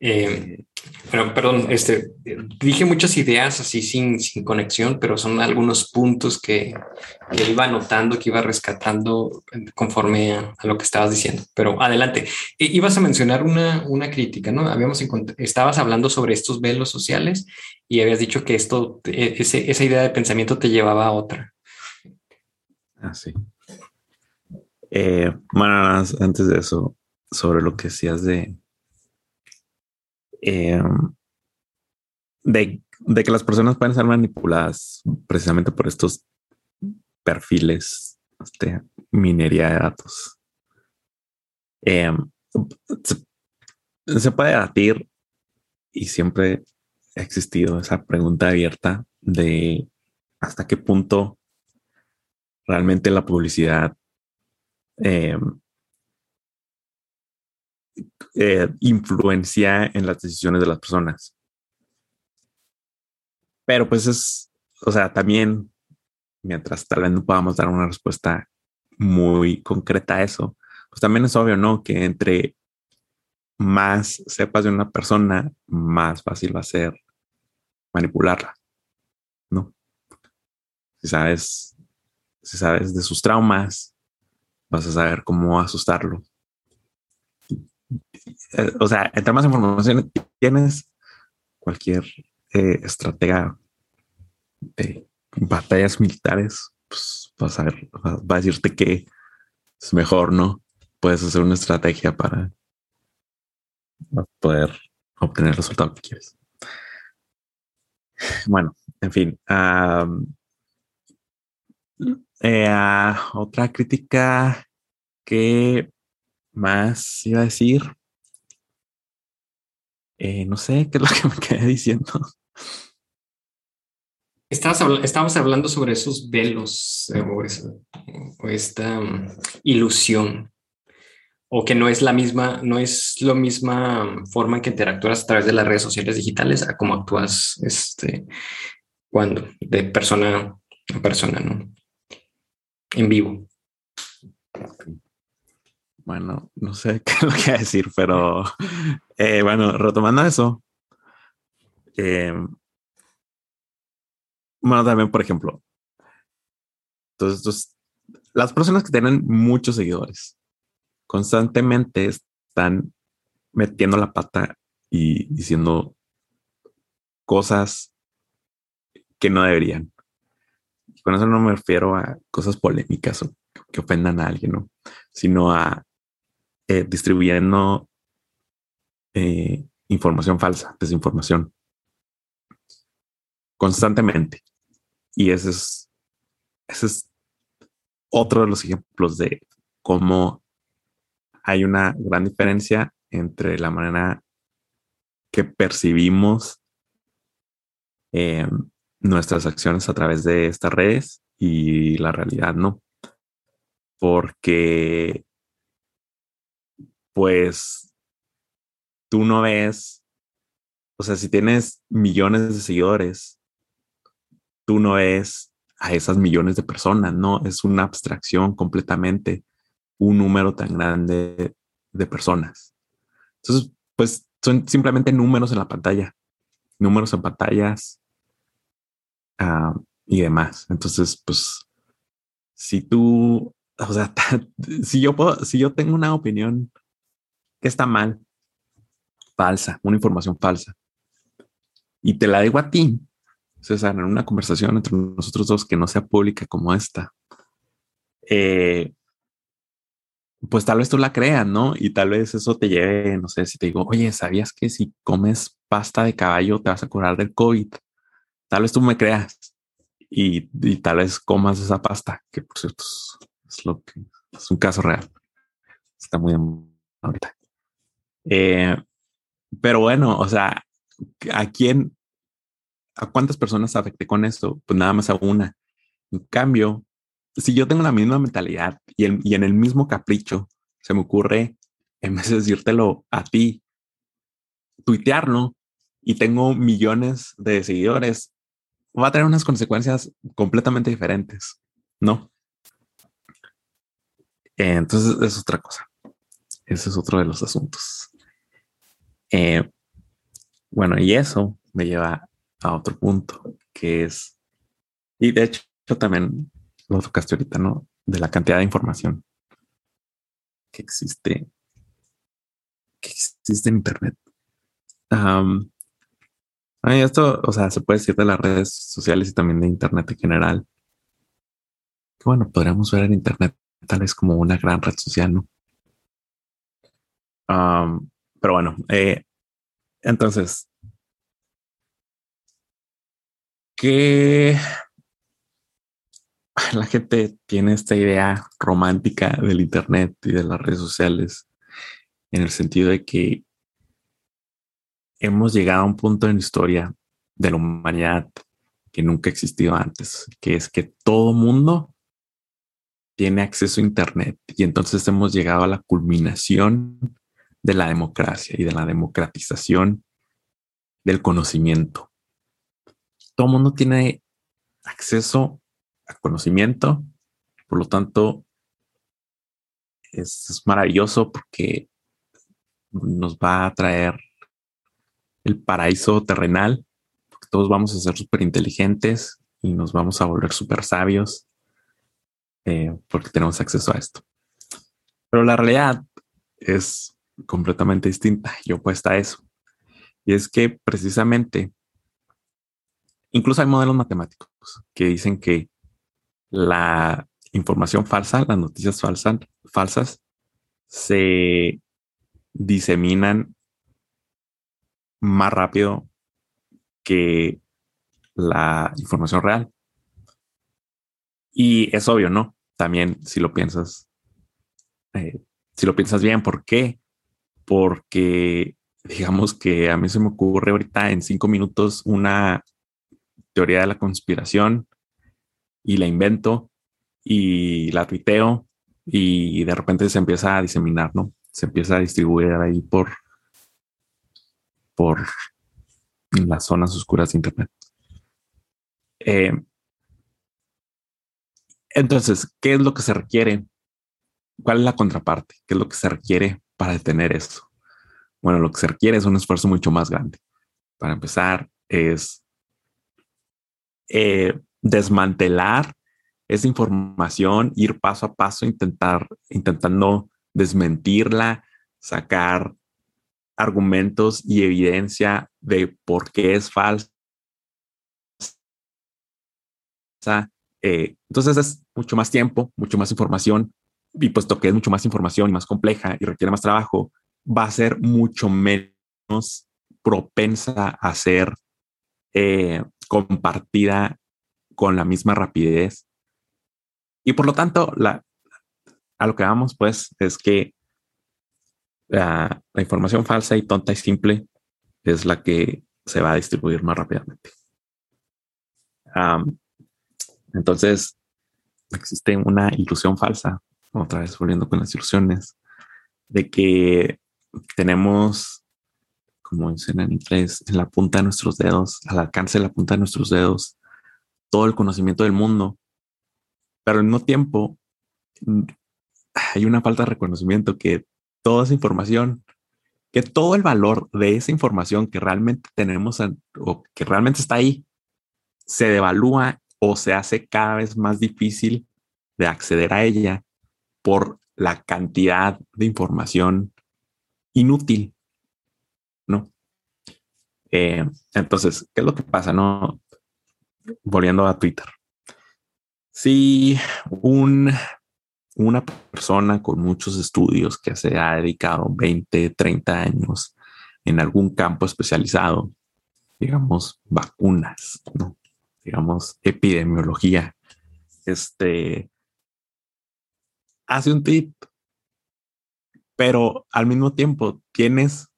Eh, pero, perdón, este, dije muchas ideas así sin, sin conexión, pero son algunos puntos que, iba anotando, que iba rescatando conforme a, lo que estabas diciendo. Pero adelante, ibas a mencionar una, una crítica, ¿no? Habíamos estabas hablando sobre estos velos sociales y habías dicho que esto, e, ese, esa idea de pensamiento te llevaba a otra. Ah, sí. Eh, bueno, antes de eso, sobre lo que decías de eh, de, que las personas pueden ser manipuladas precisamente por estos perfiles, este, minería de datos. Eh, se, puede debatir y siempre ha existido esa pregunta abierta de hasta qué punto realmente la publicidad eh, eh, influencia en las decisiones de las personas. Pero pues es, o sea, también, mientras tal vez no podamos dar una respuesta muy concreta a eso, pues también es obvio, ¿no? Que entre más sepas de una persona, más fácil va a ser manipularla, ¿no? Si sabes, si sabes de sus traumas, vas a saber cómo asustarlo o sea, entre más información tienes, cualquier eh, estratega de batallas militares, pues vas a ver, va, a decirte que es mejor, ¿no? Puedes hacer una estrategia para poder obtener el resultado que quieres. Bueno, en fin. Eh, otra crítica que más iba a decir. Eh, no sé qué es lo que me quedé diciendo. estábamos hablando sobre esos velos o, esta mm, ilusión. o que no es la misma, no es la misma forma en que interactúas a través de las redes sociales digitales a cómo actúas este, cuando de persona a persona, ¿no? En vivo. Bueno, no sé qué es lo que decir, pero eh, bueno, retomando eso. Eh, bueno, también, por ejemplo, entonces, las personas que tienen muchos seguidores constantemente están metiendo la pata y diciendo cosas que no deberían. Con eso no me refiero a cosas polémicas o que ofendan a alguien, ¿no? sino a eh, distribuyendo eh, información falsa, desinformación, constantemente. Y ese es, otro de los ejemplos de cómo hay una gran diferencia entre la manera que percibimos eh, nuestras acciones a través de estas redes y la realidad, ¿no? Porque, pues, tú no ves, o sea, si tienes millones de seguidores, tú no ves a esas millones de personas, ¿no? Es una abstracción completamente un número tan grande de personas. Entonces, pues son simplemente números en la pantalla, números en pantallas ah, y demás. Entonces, pues, si tú, o sea, si yo si yo tengo una opinión que está mal, falsa, una información falsa, y te la digo a ti, César, en una conversación entre nosotros dos que no sea pública como esta, eh, pues tal vez tú la creas, ¿no? Y tal vez eso te lleve, no sé, si te digo, oye, ¿sabías que si comes pasta de caballo te vas a curar del COVID? Tal vez tú me creas y, tal vez comas esa pasta, que por cierto es, lo que es un caso real. Está muy ahorita. Eh, pero bueno, o sea, ¿a quién, a cuántas personas afecté con esto? Pues nada más a una. En cambio, si yo tengo la misma mentalidad y, en el mismo capricho, se me ocurre, en vez de decírtelo a ti, tuitearlo y tengo millones de seguidores, va a tener unas consecuencias completamente diferentes, ¿no? Entonces es otra cosa. Ese es otro de los asuntos. Eh, bueno, y eso me lleva a otro punto, que es, y de hecho también lo tocaste ahorita, ¿no? De la cantidad de información que existe, que existe en Internet. esto, o sea, se puede decir de las redes sociales y también de Internet en general. Bueno, podríamos ver en Internet tal vez como una gran red social, ¿no? Pero bueno, eh, entonces, ¿qué la gente tiene esta idea romántica del Internet y de las redes sociales en el sentido de que hemos llegado a un punto en la historia de la humanidad que nunca ha existido antes, que es que todo mundo tiene acceso a Internet y entonces hemos llegado a la culminación de la democracia y de la democratización del conocimiento. Todo mundo tiene acceso conocimiento. Por lo tanto, es, maravilloso porque nos va a traer el paraíso terrenal. Porque todos vamos a ser súper inteligentes y nos vamos a volver súper sabios eh, porque tenemos acceso a esto. Pero la realidad es completamente distinta y opuesta a eso. Y es que precisamente, incluso hay modelos matemáticos que dicen que la información falsa, las noticias falsas, falsas se diseminan más rápido que la información real. Y es obvio, ¿no? También si lo piensas, eh, si lo piensas bien, ¿por qué? Porque digamos que a mí se me ocurre ahorita en cinco minutos una teoría de la conspiración y la invento y la tuiteo y de repente se empieza a diseminar, ¿no? se empieza a distribuir ahí por, por las zonas oscuras de Internet. Eh, entonces, ¿qué es lo que se requiere? ¿Cuál es la contraparte? ¿Qué es lo que se requiere para detener esto? Bueno, lo que se requiere es un esfuerzo mucho más grande. Para empezar, es eh, desmantelar esa información, ir paso a paso, intentar, intentando desmentirla, sacar argumentos y evidencia de por qué es falsa. Eh, entonces es mucho más tiempo, mucho más información, y puesto que es mucho más información y más compleja y requiere más trabajo, va a ser mucho menos propensa a ser eh, compartida con la misma rapidez. Y por lo tanto, a lo que vamos, pues, es que la, información falsa y tonta y simple es la que se va a distribuir más rápidamente. entonces, existe una ilusión falsa, otra vez volviendo con las ilusiones, de que tenemos, como dicen en inglés, en la punta de nuestros dedos, al alcance de la punta de nuestros dedos, todo el conocimiento del mundo, pero al mismo tiempo hay una falta de reconocimiento que toda esa información, que todo el valor de esa información que realmente tenemos o que realmente está ahí, se devalúa o se hace cada vez más difícil de acceder a ella por la cantidad de información inútil, ¿no? Eh, entonces, ¿qué es lo que pasa? No, volviendo a Twitter. Si un una persona con muchos estudios que se ha dedicado 20, 30 años en algún campo especializado, digamos vacunas, digamos epidemiología, este hace un tip, pero al mismo tiempo tienes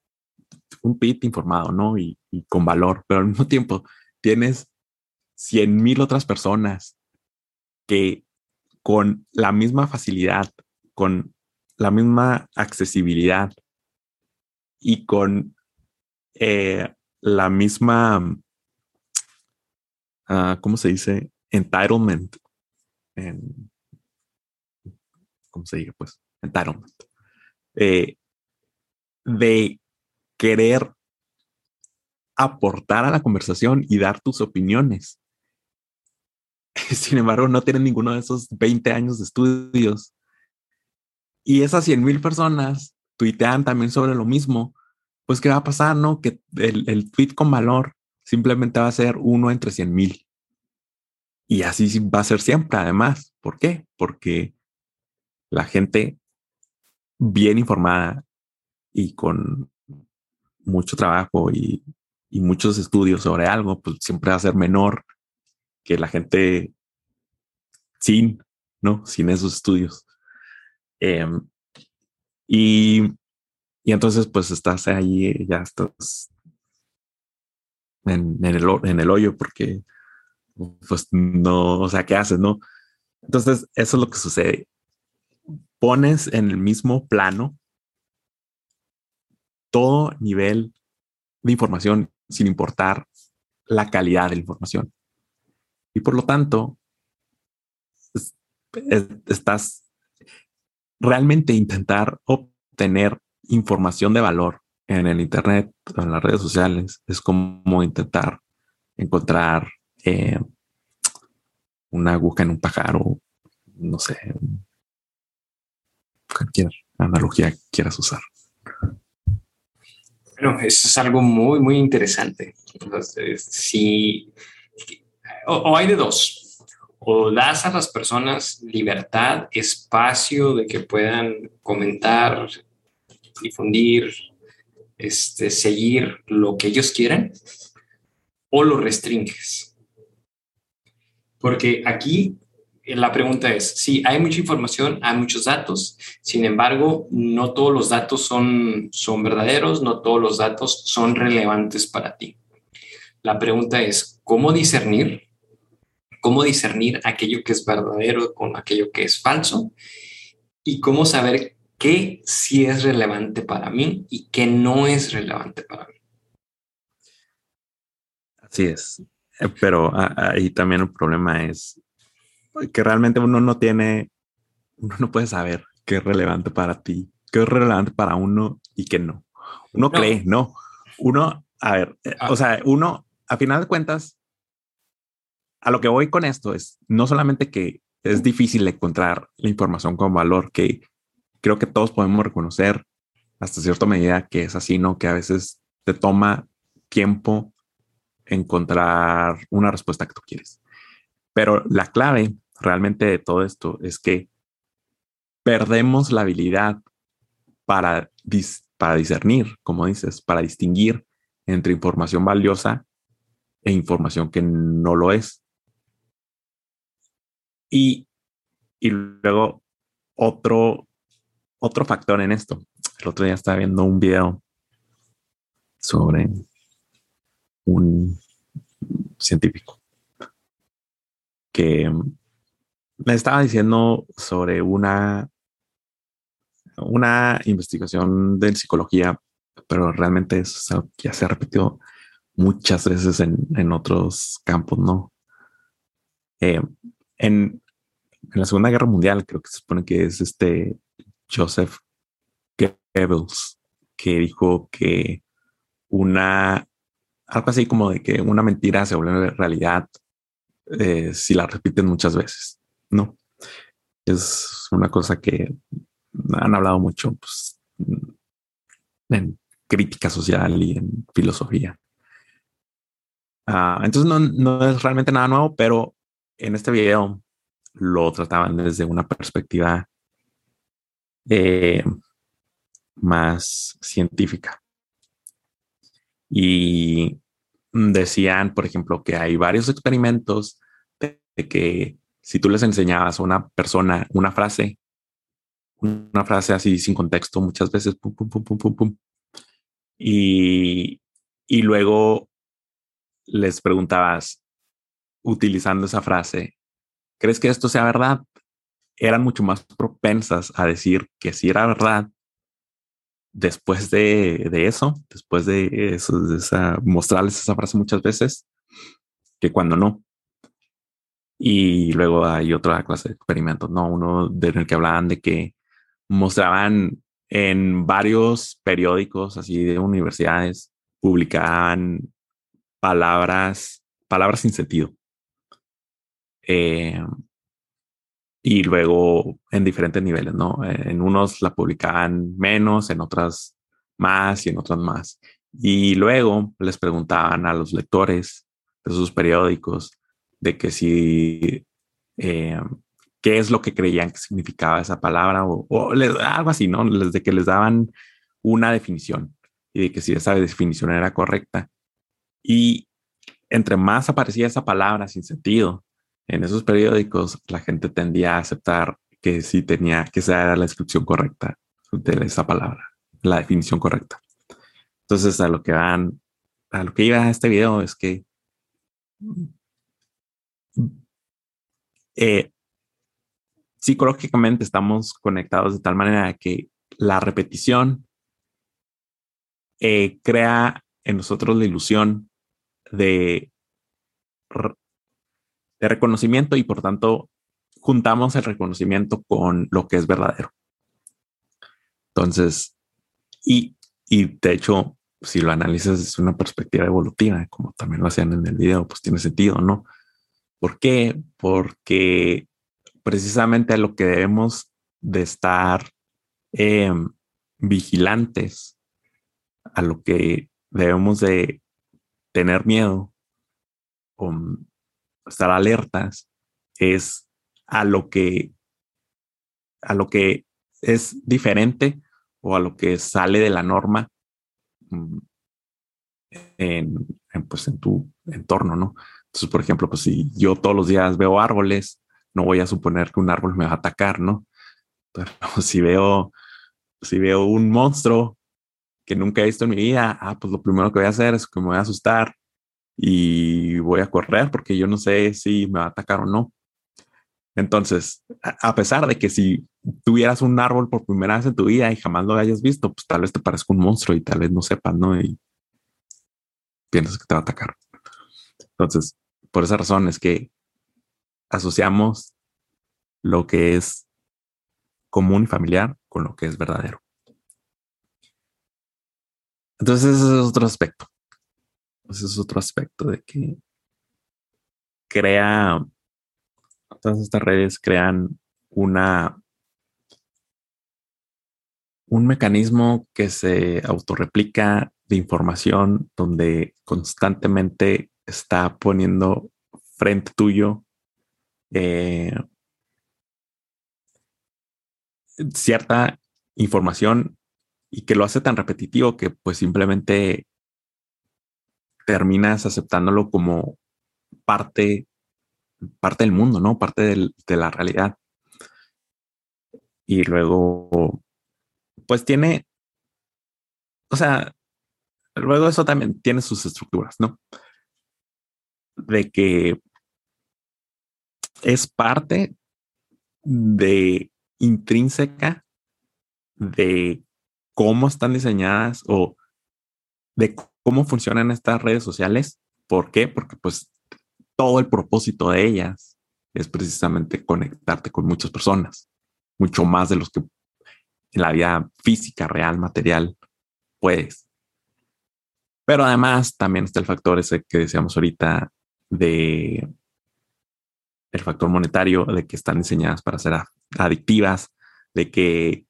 un tip informado, ¿no? Y, con valor, pero al mismo tiempo tienes 100 mil otras personas que con la misma facilidad, con la misma accesibilidad y con eh, la misma, uh, ¿cómo se dice? Entitlement. En, ¿Cómo se dice? Pues entitlement. Eh, de querer aportar a la conversación y dar tus opiniones. Sin embargo, no tienen ninguno de esos 20 años de estudios. Y esas 100 mil personas tuitean también sobre lo mismo. Pues, ¿qué va a pasar? No, que el, el tweet con valor simplemente va a ser uno entre 100 mil. Y así va a ser siempre, además. ¿Por qué? Porque la gente bien informada y con mucho trabajo y, muchos estudios sobre algo, pues siempre va a ser menor que la gente sin, ¿no? Sin esos estudios. Em, y, y, entonces, pues estás ahí, ya estás en, en, el, en el hoyo porque, pues no, o sea, ¿qué haces, no? Entonces, eso es lo que sucede. Pones en el mismo plano todo nivel de información sin importar la calidad de la información. Y por lo tanto, estás realmente intentar obtener información de valor en el Internet o en las redes sociales. Es como intentar encontrar eh, una aguja en un pájaro, no sé, cualquier analogía quieras usar. Bueno, eso es algo muy, muy interesante. Entonces, si o, hay de dos. O das a las personas libertad, espacio de que puedan comentar, difundir, este, seguir lo que ellos quieran, o lo restringes. Porque aquí la pregunta es, sí, hay mucha información, hay muchos datos, sin embargo, no todos los datos son, son verdaderos, no todos los datos son relevantes para ti. La pregunta es, ¿cómo discernir cómo discernir aquello que es verdadero con aquello que es falso y cómo saber qué sí es relevante para mí y qué no es relevante para mí. Así es. Eh, pero ahí también el problema es que realmente uno no tiene, uno no puede saber qué es relevante para ti, qué es relevante para uno y qué no. Uno cree, no. Uno, a ver, eh, ah. o sea, uno, a final de cuentas, a lo que voy con esto es no solamente que es difícil encontrar la información con valor, que creo que todos podemos reconocer hasta cierta medida que es así, ¿no? Que a veces te toma tiempo encontrar una respuesta que tú quieres. Pero la clave realmente de todo esto es que perdemos la habilidad para, para discernir, como dices, para distinguir entre información valiosa e información que no lo es. Y, y luego otro, otro factor en esto. El otro día estaba viendo un video sobre un científico que me estaba diciendo sobre una, una investigación de psicología, pero realmente es ya se ha repetido muchas veces en, otros campos, ¿no? Eh, en, la Segunda Guerra Mundial, creo que se supone que es este Joseph Goebbels, que dijo que una, algo así como de que una mentira se vuelve realidad eh, si la repiten muchas veces, ¿no? Es una cosa que han hablado mucho pues, en crítica social y en filosofía. Ah, entonces no, no es realmente nada nuevo, pero en este video lo trataban desde una perspectiva eh, más científica. Y decían, por ejemplo, que hay varios experimentos de, que si tú les enseñabas a una persona una frase, una frase así sin contexto, muchas veces, pum, pum, pum, pum, pum, pum, y, y luego les preguntabas, utilizando esa frase, ¿crees que esto sea verdad? Eran mucho más propensas a decir que si era verdad después de, eso, después de eso, de esa, mostrarles esa frase muchas veces, que cuando no. Y luego hay otra clase de experimentos, ¿no? Uno en el que hablaban de que mostraban en varios periódicos así de universidades, publicaban palabras, palabras sin sentido. Eh, y luego en diferentes niveles, ¿no? En unos la publicaban menos, en otras más y en otras más. Y luego les preguntaban a los lectores de sus periódicos de que si, eh, qué es lo que creían que significaba esa palabra o, o algo así, ¿no? De que les daban una definición y de que si esa definición era correcta. Y entre más aparecía esa palabra sin sentido, en esos periódicos la gente tendía a aceptar que sí tenía que ser la descripción correcta de esa palabra, la definición correcta. Entonces, a lo que van, a lo que iba a este video es que eh, psicológicamente estamos conectados de tal manera que la repetición eh, crea en nosotros la ilusión de de reconocimiento y por tanto juntamos el reconocimiento con lo que es verdadero. Entonces, y, y de hecho, si lo analizas desde una perspectiva evolutiva, como también lo hacían en el video, pues tiene sentido, ¿no? ¿Por qué? Porque precisamente a lo que debemos de estar em, vigilantes, a lo que debemos de tener miedo, estar alertas es a lo que a lo que es diferente o a lo que sale de la norma mm, en, pues en tu entorno, ¿no? Entonces, por ejemplo, pues si yo todos los días veo árboles, no voy a suponer que un árbol me va a atacar, ¿no? Pero si veo, si veo un monstruo que nunca he visto en mi vida, ah, pues lo primero que voy a hacer es que me voy a asustar y voy a correr porque yo no sé si me va a atacar o no. Entonces, a pesar de que si tuvieras un árbol por primera vez en tu vida y jamás lo hayas visto, pues tal vez te parezca un monstruo y tal vez no sepas, ¿no? Y piensas que te va a atacar. Entonces, por esa razón es que asociamos lo que es común y familiar con lo que es verdadero. Entonces, ese es otro aspecto. Ese es otro aspecto de que crea, todas estas redes crean una, un mecanismo que se autorreplica de información donde constantemente está poniendo frente tuyo eh, cierta información y que lo hace tan repetitivo que pues simplemente terminas aceptándolo como parte, parte del mundo, ¿no? Parte de la realidad. Y luego, pues tiene, o sea, luego eso también tiene sus estructuras, ¿no? De que es parte de intrínseca de cómo están diseñadas o de cómo funcionan estas redes sociales. ¿Por qué? Porque pues todo el propósito de ellas es precisamente conectarte con muchas personas, mucho más de los que en la vida física, real, material, puedes. Pero además también está el factor ese que decíamos ahorita de el factor monetario, de que están diseñadas para ser adictivas, de que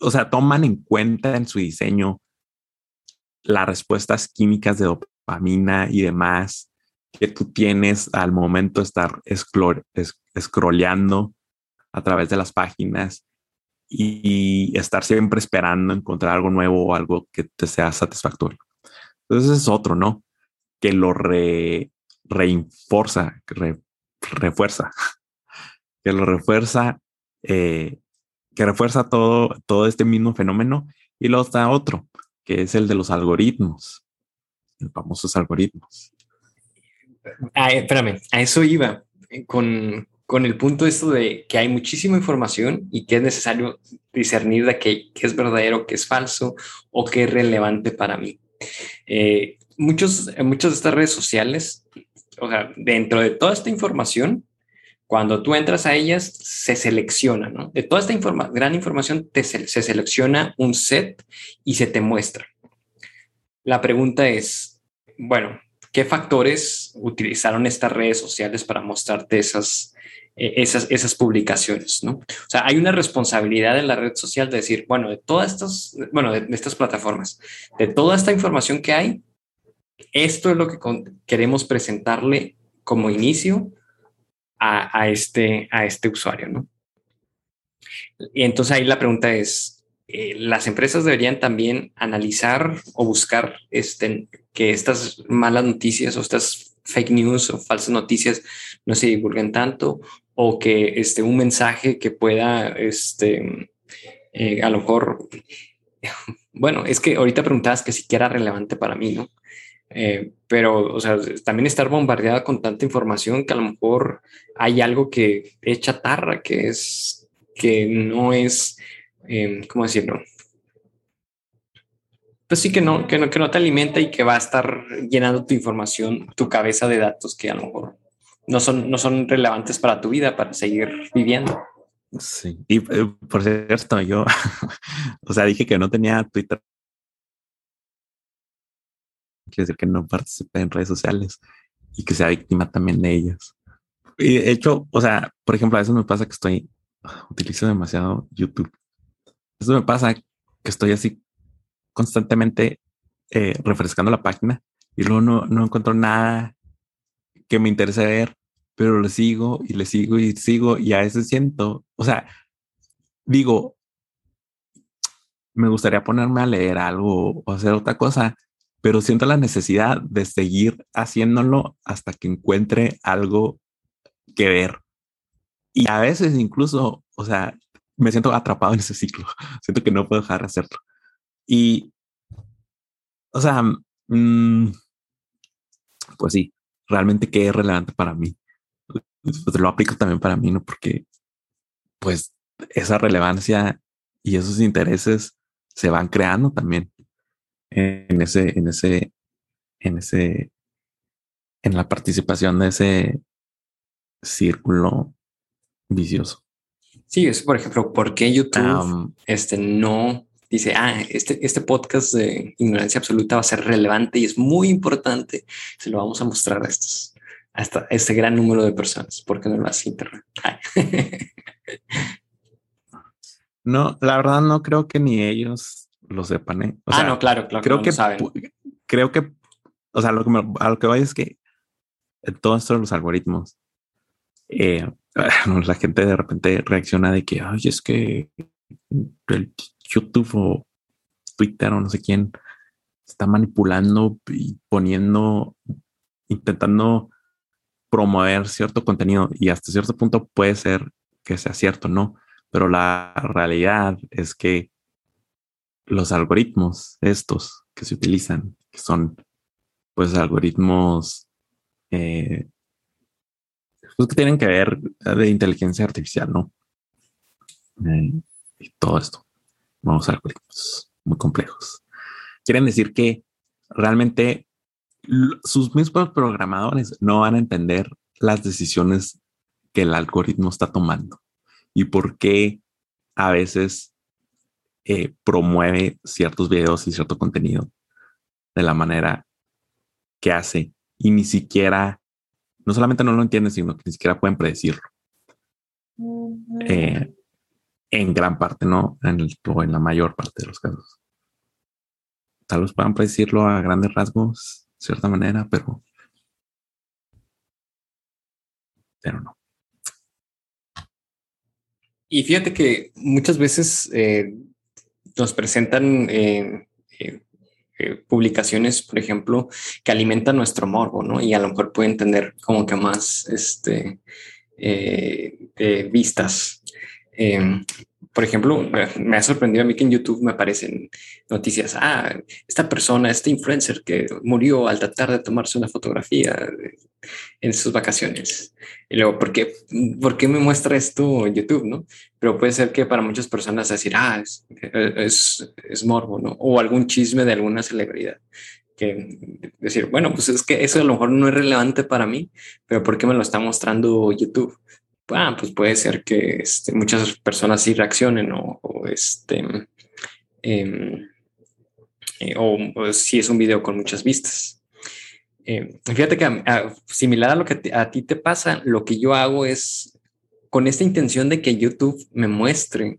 o sea, toman en cuenta en su diseño las respuestas químicas de dopamina y demás que tú tienes al momento de estar scrolleando a través de las páginas y, estar siempre esperando encontrar algo nuevo o algo que te sea satisfactorio. Entonces es otro, ¿no? Que lo re, reinforza, refuerza, que lo refuerza eh, que refuerza todo, todo este mismo fenómeno. Y luego está otro, que es el de los algoritmos, los famosos algoritmos. Ah, espérame, a eso iba eh, con, con el punto esto de que hay muchísima información y que es necesario discernir de qué, qué es verdadero, qué es falso o qué es relevante para mí. Eh, muchos, muchas de estas redes sociales, o sea, dentro de toda esta información, cuando tú entras a ellas, se selecciona, ¿no? De toda esta gran información se, selecciona un set y se te muestra. La pregunta es, bueno, ¿qué factores utilizaron estas redes sociales para mostrarte esas, eh, esas, esas publicaciones, ¿no? O sea, hay una responsabilidad en la red social de decir, bueno, de todas estas, bueno, de estas plataformas, de toda esta información que hay, esto es lo que queremos presentarle como inicio a, este, a este usuario, ¿no? Y entonces ahí la pregunta es, eh, ¿las empresas deberían también analizar o buscar este, que estas malas noticias o estas fake news o falsas noticias no se divulguen tanto o que este, un mensaje que pueda, este, eh, a lo mejor, bueno, es que ahorita preguntabas que siquiera relevante para mí, ¿no? Eh, pero, o sea, también estar bombardeada con tanta información que a lo mejor hay algo que es chatarra, que es, que no es, eh, ¿cómo decirlo? Pues sí que no, que no, que no te alimenta y que va a estar llenando tu información, tu cabeza de datos que a lo mejor no son, no son relevantes para tu vida, para seguir viviendo. Sí, y eh, por cierto, yo, o sea, dije que no tenía Twitter quiere decir que no participe en redes sociales y que sea víctima también de ellas. Y de hecho, o sea, por ejemplo, a veces me pasa que estoy, utilizo demasiado YouTube. Eso me pasa que estoy así constantemente eh, refrescando la página y luego no, no encuentro nada que me interese ver, pero le sigo y le sigo y sigo y a veces siento, o sea, digo, me gustaría ponerme a leer algo o hacer otra cosa, pero siento la necesidad de seguir haciéndolo hasta que encuentre algo que ver. Y a veces incluso, o sea, me siento atrapado en ese ciclo. Siento que no puedo dejar de hacerlo. Y, o sea, mm, pues sí, realmente qué es relevante para mí. pues, lo aplico también para mí, ¿no? Porque pues esa relevancia y esos intereses se van creando también en ese, en ese, en ese, en la participación de ese círculo vicioso. Sí, es por ejemplo, ¿por qué YouTube este no dice, ah, este, este podcast de ignorancia absoluta va a ser relevante y es muy importante? Se lo vamos a mostrar a estos, hasta este gran número de personas. ¿Por qué no lo hace Internet? no, la verdad no creo que ni ellos lo sepan. ¿eh? ah, no, claro, claro. Creo que, creo que, o sea, lo que a lo que voy es que todo esto de los algoritmos, eh, la gente de repente reacciona de que, ay, es que el YouTube o Twitter o no sé quién está manipulando y poniendo, intentando promover cierto contenido y hasta cierto punto puede ser que sea cierto, no, pero la realidad es que los algoritmos estos que se utilizan, que son pues algoritmos eh, pues, que tienen que ver de inteligencia artificial, ¿no? Eh, y todo esto. A algoritmos muy complejos. Quieren decir que realmente sus mismos programadores no van a entender las decisiones que el algoritmo está tomando y por qué a veces eh, promueve ciertos videos y cierto contenido de la manera que hace y ni siquiera, no solamente no lo entienden, sino que ni siquiera pueden predecirlo. Eh, en gran parte, no en el, o en la mayor parte de los casos. Tal vez puedan predecirlo a grandes rasgos, cierta manera, pero, pero no. Y fíjate que muchas veces eh, nos presentan eh, eh, publicaciones, por ejemplo, que alimentan nuestro morbo, ¿no? Y a lo mejor pueden tener como que más este, vistas por ejemplo, me ha sorprendido a mí que en YouTube me aparecen noticias. Ah, esta persona, este influencer que murió al tratar de tomarse una fotografía en sus vacaciones. Y luego, ¿por qué, ¿por qué me muestra esto YouTube? No, pero puede ser que para muchas personas decir, ah, es, es, es morbo, ¿no? O algún chisme de alguna celebridad que decir, bueno, pues es que eso a lo mejor no es relevante para mí, pero ¿por qué me lo está mostrando YouTube? Ah, pues puede ser que este, muchas personas sí reaccionen o, este, em, eh, o, si es un video con muchas vistas. Em, fíjate que similar a lo que a ti te pasa, lo que yo hago es con esta intención de que YouTube me muestre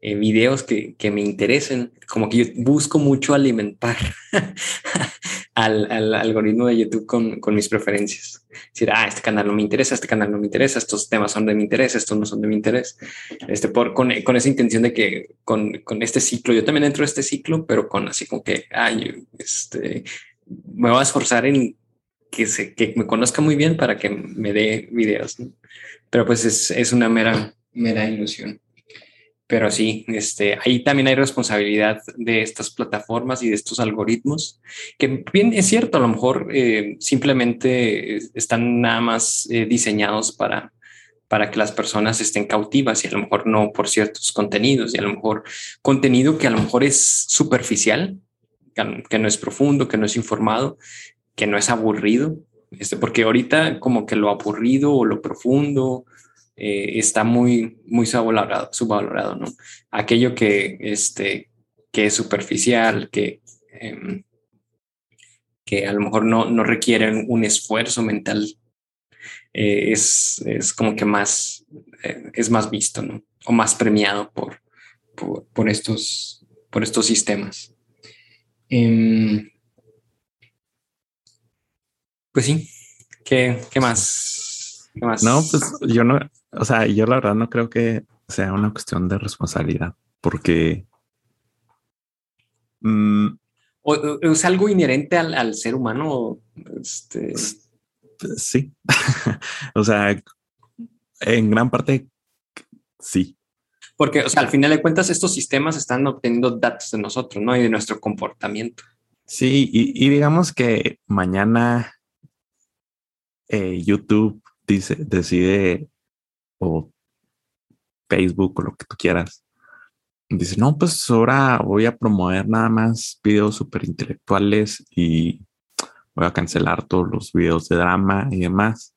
eh, videos que, que, me interesen, como que yo busco mucho alimentar al, al, algoritmo de YouTube con, con, mis preferencias. Decir, ah, este canal no me interesa, este canal no me interesa, estos temas son de mi interés, estos no son de mi interés. Este, por, con, con esa intención de que con, con, este ciclo, yo también entro a este ciclo, pero con así como que, ay, este, me voy a esforzar en que, se, que me conozca muy bien para que me dé videos. Pero pues es, es una mera, mera ilusión. Pero sí, este, ahí también hay responsabilidad de estas plataformas y de estos algoritmos, que bien es cierto, a lo mejor eh, simplemente están nada más eh, diseñados para, para que las personas estén cautivas y a lo mejor no por ciertos contenidos y a lo mejor contenido que a lo mejor es superficial, que no es profundo, que no es informado, que no es aburrido, este, porque ahorita como que lo aburrido o lo profundo eh, está muy, muy subvalorado, subvalorado, ¿no? Aquello que, este, que es superficial, que, em, que a lo mejor no, no requieren un esfuerzo mental, eh, es, es, como que más, eh, es más visto, ¿no? O más premiado por, por, estos, por estos sistemas. Em, pues sí, ¿qué, qué más? ¿Qué más? No, pues yo no, o sea, yo la verdad no creo que sea una cuestión de responsabilidad, porque... Mm, o, es algo inherente al, ser humano. Este... Sí. o sea, en gran parte sí. Porque, o sea, al final de cuentas, estos sistemas están obteniendo datos de nosotros, ¿no? Y de nuestro comportamiento. Sí, y, digamos que mañana eh, YouTube dice, decide o Facebook o lo que tú quieras. Dice, no, pues ahora voy a promover nada más videos súper intelectuales y voy a cancelar todos los videos de drama y demás.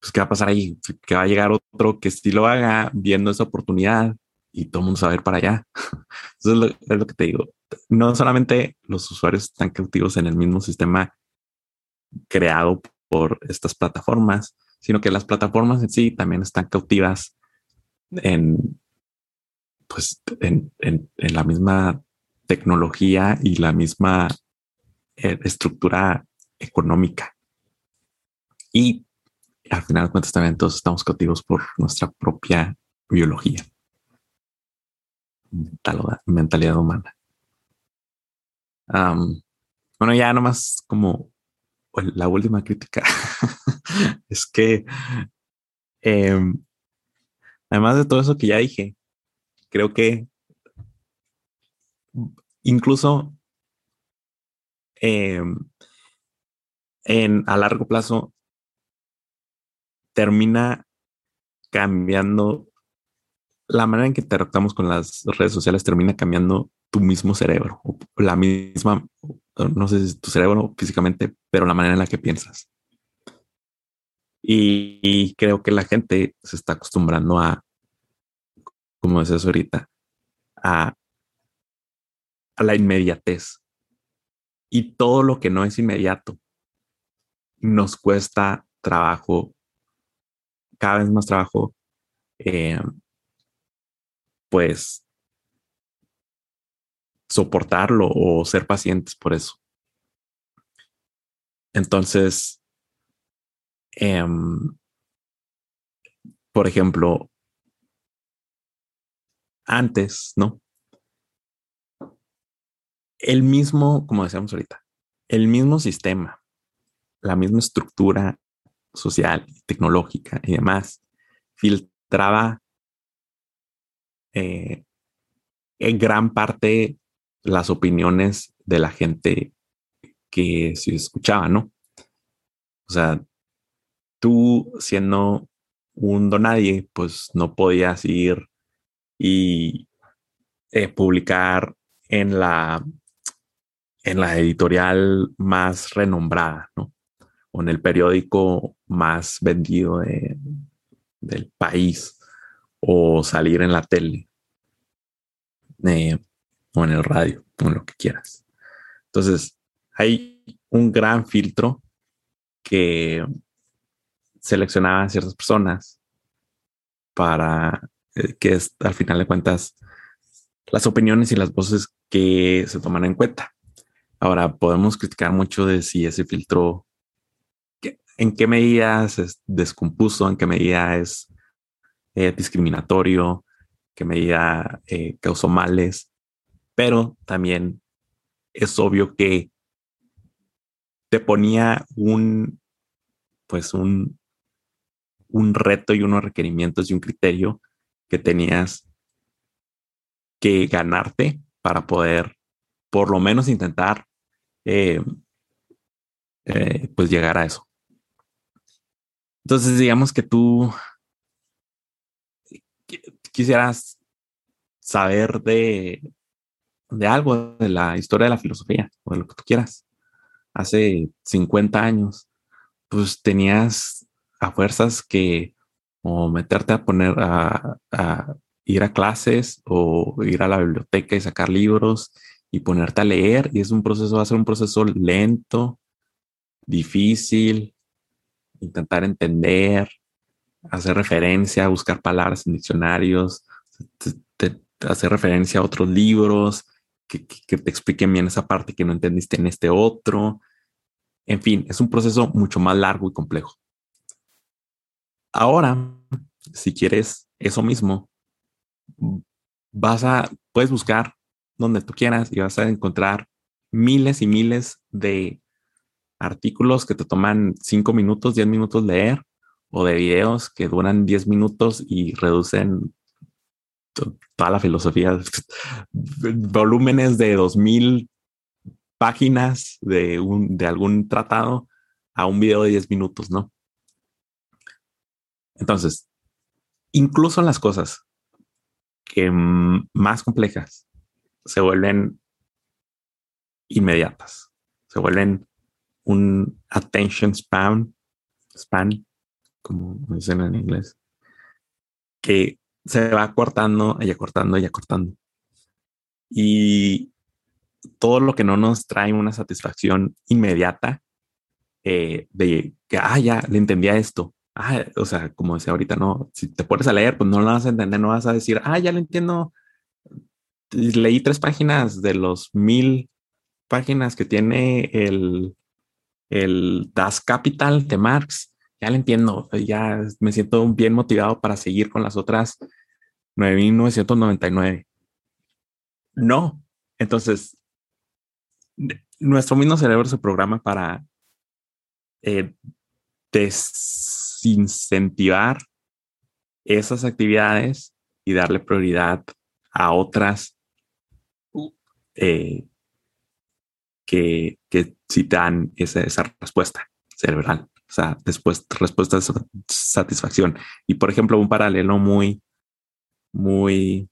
Pues, ¿qué va a pasar ahí? Que va a llegar otro que sí lo haga viendo esa oportunidad y todo el mundo va a ver para allá. Entonces es lo que te digo. No solamente los usuarios están cautivos en el mismo sistema creado por estas plataformas, sino que las plataformas en sí también están cautivas en, pues, en, en, la misma tecnología y la misma eh, estructura económica. Y al final de cuentas también todos estamos cautivos por nuestra propia biología, mentalidad humana. bueno, ya nomás como la última crítica es que em, además de todo eso que ya dije, creo que incluso em, en, a largo plazo termina cambiando la manera en que interactuamos con las redes sociales termina cambiando tu mismo cerebro, la misma, no sé si tu cerebro físicamente, pero la manera en la que piensas. Y, creo que la gente se está acostumbrando a, como decías ahorita, a, la inmediatez. Y todo lo que no es inmediato nos cuesta trabajo, cada vez más trabajo, eh, pues soportarlo o ser pacientes por eso. Entonces, em, por ejemplo, antes, ¿no? El mismo, como decíamos ahorita, el mismo sistema, la misma estructura social, tecnológica y demás, filtraba eh, en gran parte las opiniones de la gente que se escuchaba, ¿no? O sea, tú siendo un donadie, pues no podías ir y eh, publicar en la en la editorial más renombrada, ¿no? O en el periódico más vendido del país, o salir en la tele, eh, o en el radio, o en lo que quieras. Entonces, hay un gran filtro que seleccionaba a ciertas personas para eh, que es, al final de cuentas las opiniones y las voces que se toman en cuenta. Ahora podemos criticar mucho de si ese filtro, en qué medida se descompuso, en qué medida es eh, discriminatorio, qué medida eh, causó males, pero también es obvio que te ponía un, pues un, un reto y unos requerimientos y un criterio que tenías que ganarte para poder por lo menos intentar eh, eh, pues llegar a eso. Entonces digamos que tú quisieras saber de, de algo, de la historia de la filosofía o de lo que tú quieras. Hace 50 años, pues tenías a fuerzas que o meterte a poner a, ir a clases o ir a la biblioteca y sacar libros y ponerte a leer. Y es un proceso, va a ser un proceso lento, difícil, intentar entender, hacer referencia, buscar palabras en diccionarios, hacer referencia a otros libros que, te expliquen bien esa parte que no entendiste en este otro. En fin, es un proceso mucho más largo y complejo. Ahora, si quieres eso mismo, vas a, puedes buscar donde tú quieras y vas a encontrar miles y miles de artículos que te toman cinco minutos, diez minutos leer o de videos que duran 10 minutos y reducen toda la filosofía, volúmenes de 2000 páginas de, un, de algún tratado a un video de 10 minutos, ¿no? Entonces, incluso las cosas que más complejas se vuelven inmediatas, se vuelven un attention span, span, como dicen en inglés, que se va cortando y acortando y acortando. Y todo lo que no nos trae una satisfacción inmediata eh, de que, ah, ya le entendía esto. Ah, o sea, como decía ahorita, no, si te pones a leer, pues no lo vas a entender, no vas a decir, ah, ya lo entiendo. Leí tres páginas de los mil páginas que tiene el, el Das Capital de Marx. Ya lo entiendo, ya me siento bien motivado para seguir con las otras 9999. No, entonces nuestro mismo cerebro se programa para eh, desincentivar esas actividades y darle prioridad a otras eh, que, que sí esa respuesta cerebral. Sea, después respuesta de satisfacción. Y por ejemplo, un paralelo muy, muy,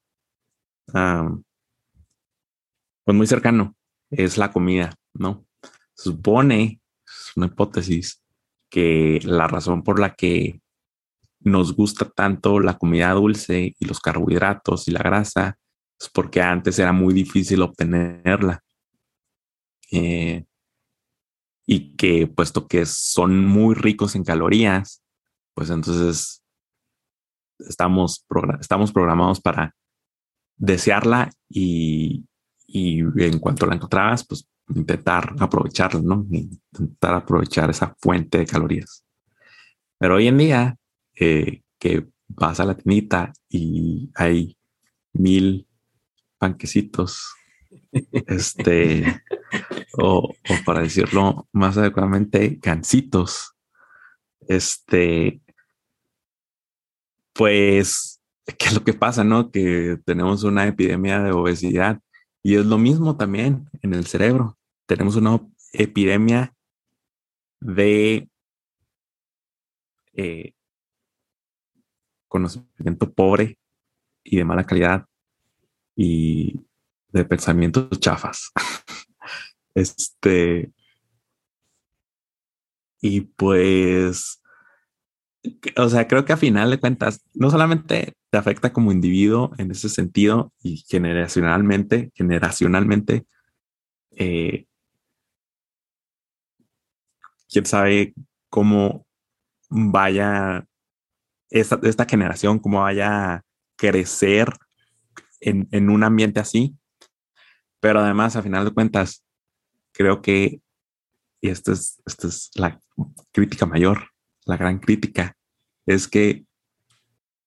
pues muy cercano es la comida, ¿no? supone, es una hipótesis, que la razón por la que nos gusta tanto la comida dulce y los carbohidratos y la grasa es porque antes era muy difícil obtenerla. Eh, y que puesto que son muy ricos en calorías, pues entonces estamos, estamos programados para desearla y, y en cuanto la encontrabas, pues intentar aprovecharla, ¿no? Intentar aprovechar esa fuente de calorías. Pero hoy en día, eh, que vas a la tinita y hay mil panquecitos, este, o, para decirlo más adecuadamente, gancitos, este, pues, ¿qué es lo que pasa, no? Que tenemos una epidemia de obesidad y es lo mismo también en el cerebro. Tenemos una epidemia de eh, conocimiento pobre y de mala calidad y de pensamientos chafas. este. Y pues o sea, creo que a final de cuentas, no solamente te afecta como individuo en ese sentido y generacionalmente, generacionalmente, eh, quién sabe cómo vaya esta, esta generación, cómo vaya a crecer en, en un ambiente así. Pero además, a final de cuentas, creo que, y esta es, esta es la crítica mayor, la gran crítica es que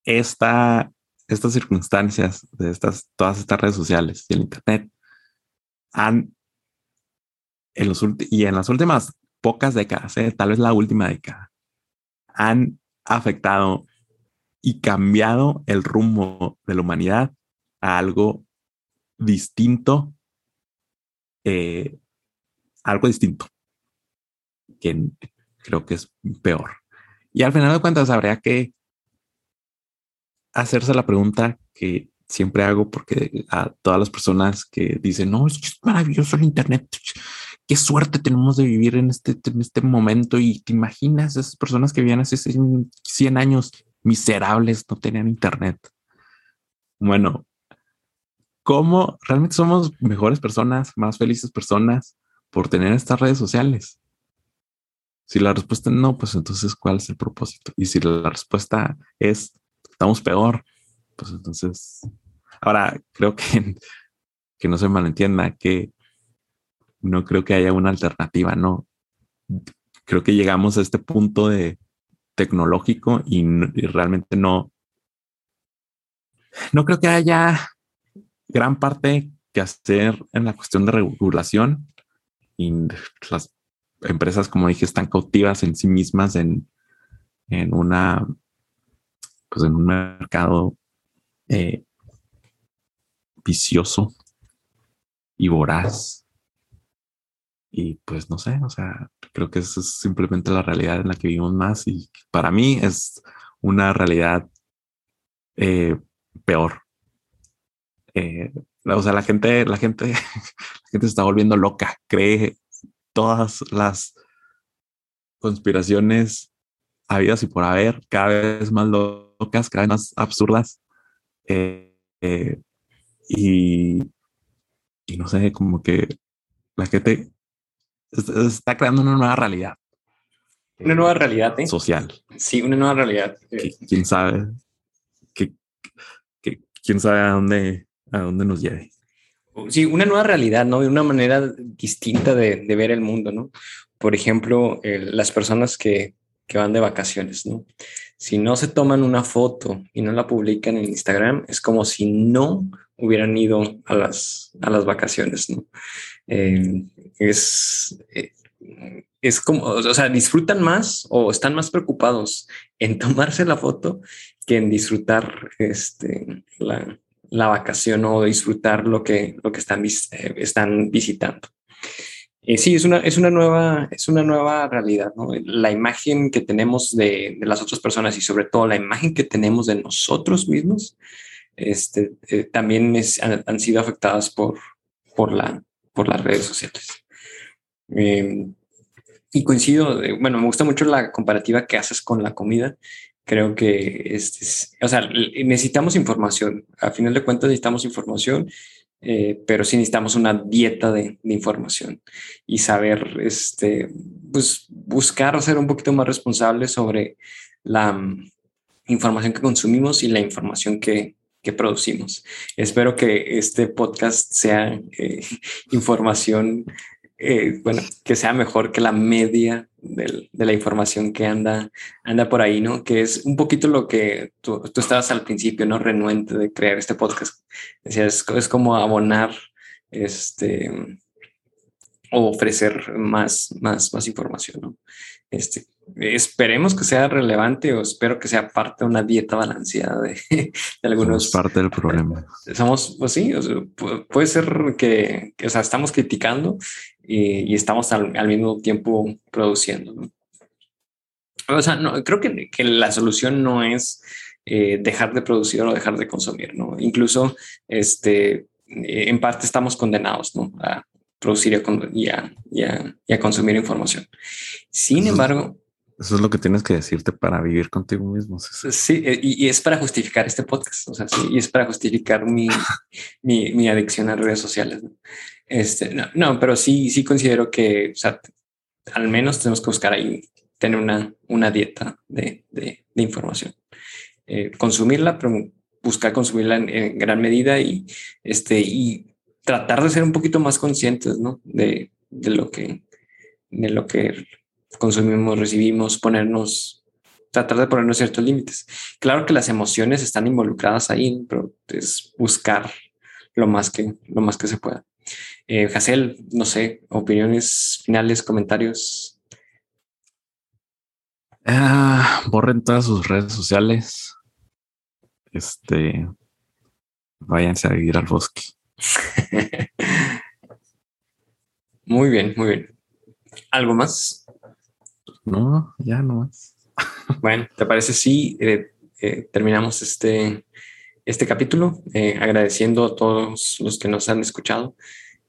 esta, estas circunstancias de estas, todas estas redes sociales y el Internet han, en los y en las últimas pocas décadas, eh, tal vez la última década, han afectado y cambiado el rumbo de la humanidad a algo distinto, eh, algo distinto, que creo que es peor. Y al final de cuentas habría que hacerse la pregunta que siempre hago porque a todas las personas que dicen, no, es maravilloso el Internet, qué suerte tenemos de vivir en este, en este momento y te imaginas esas personas que vivían hace 100 años miserables, no tenían Internet. Bueno, ¿cómo realmente somos mejores personas, más felices personas por tener estas redes sociales? Si la respuesta es no, pues entonces, ¿cuál es el propósito? Y si la respuesta es, estamos peor, pues entonces, ahora creo que, que no se malentienda, que no creo que haya una alternativa, no. Creo que llegamos a este punto de tecnológico y, y realmente no, no creo que haya gran parte que hacer en la cuestión de regulación y las empresas, como dije, están cautivas en sí mismas en, en una, pues en un mercado eh, vicioso y voraz. Y pues no sé, o sea, creo que esa es simplemente la realidad en la que vivimos más y para mí es una realidad eh, peor. Eh, o sea, la gente, la gente, la gente se está volviendo loca, cree todas las conspiraciones habidas y por haber, cada vez más locas, cada vez más absurdas. Eh, eh, y, y, no sé, como que la gente está creando una nueva realidad. Una nueva realidad ¿eh? social. Sí, una nueva realidad. ¿Quién sabe? ¿Quién sabe a dónde, a dónde nos lleve? Sí, una nueva realidad, ¿no? Una manera distinta de, ver el mundo, ¿no? Por ejemplo, las personas que, que van de vacaciones, ¿no? Si no se toman una foto y no la publican en Instagram, es como si no hubieran ido a las, a las vacaciones, ¿no? Eh, es, eh, es como, o sea, disfrutan más o están más preocupados en tomarse la foto que en disfrutar este, la, la vacación o disfrutar lo que, lo que están, eh, están visitando. Eh, sí, es una, es, una nueva, es una nueva realidad. La imagen que tenemos de, las otras personas y sobre todo la imagen que tenemos de nosotros mismos este, eh, también han, sido afectadas por, por, la, por las redes sociales. Y coincido, bueno, me gusta mucho la comparativa que haces con la comida creo que este, o sea, necesitamos información. A final de cuentas necesitamos información, eh, pero sí necesitamos una dieta de, de, información y saber, este, pues buscar ser un poquito más responsable sobre la um, información que consumimos y la información que, que producimos. Espero que este podcast sea eh, información eh, bueno, que sea mejor que la media del, de la información que anda, anda por ahí, ¿no? Que es un poquito lo que tú, tú estabas al principio, ¿no? Renuente de crear este podcast. Decía, es, es como abonar, este, o ofrecer más, más, más información, ¿no? Este, esperemos que sea relevante o espero que sea parte de una dieta balanceada de, de algunos. Somos parte del problema. Somos, pues sí, o sea, puede ser que, que, o sea, estamos criticando y, y estamos al, al, mismo tiempo produciendo. ¿no? O sea, no, creo que, que, la solución no es eh, dejar de producir o dejar de consumir, ¿no? Incluso, este, en parte estamos condenados, ¿no? A producir y a, y a, y a consumir información. Sin embargo, eso es lo que tienes que decirte para vivir contigo mismo. Sí, eh, y, es para justificar este podcast. O sea, sí, y es para justificar mi, mi, mi, adicción a redes sociales. ¿no? Este, no, no, pero sí, sí considero que, o sea, al menos tenemos que buscar ahí tener una, una dieta de, de, de información. Eh, consumirla, pero buscar consumirla en, en, gran medida y, este, y tratar de ser un poquito más conscientes ¿no? de, de, lo que, de lo que consumimos, recibimos, ponernos, tratar de ponernos ciertos límites. Claro que las emociones están involucradas ahí, pero es buscar lo más que, lo más que se pueda. Eh, Hassel, no sé, opiniones finales, comentarios. Ah, borren todas sus redes sociales. Este, váyanse a vivir al bosque. muy bien, muy bien. ¿Algo más? No, ya no más. bueno, ¿te parece si eh, eh, terminamos este, este capítulo? Eh, agradeciendo a todos los que nos han escuchado.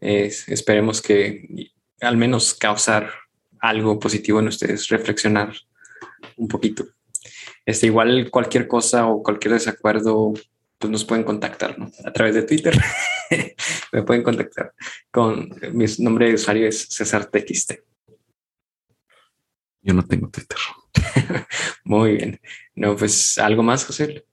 esperemos que al menos causar algo positivo en ustedes, reflexionar un poquito. Este, igual cualquier cosa o cualquier desacuerdo, pues nos pueden contactar ¿no? a través de Twitter. Me pueden contactar con mi nombre de usuario es César TXT. Yo no tengo Twitter. Muy bien. No, pues algo más, José.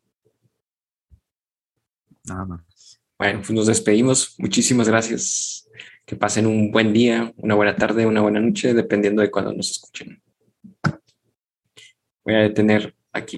Nada más. Bueno, pues nos despedimos. Muchísimas gracias. Que pasen un buen día, una buena tarde, una buena noche, dependiendo de cuándo nos escuchen. Voy a detener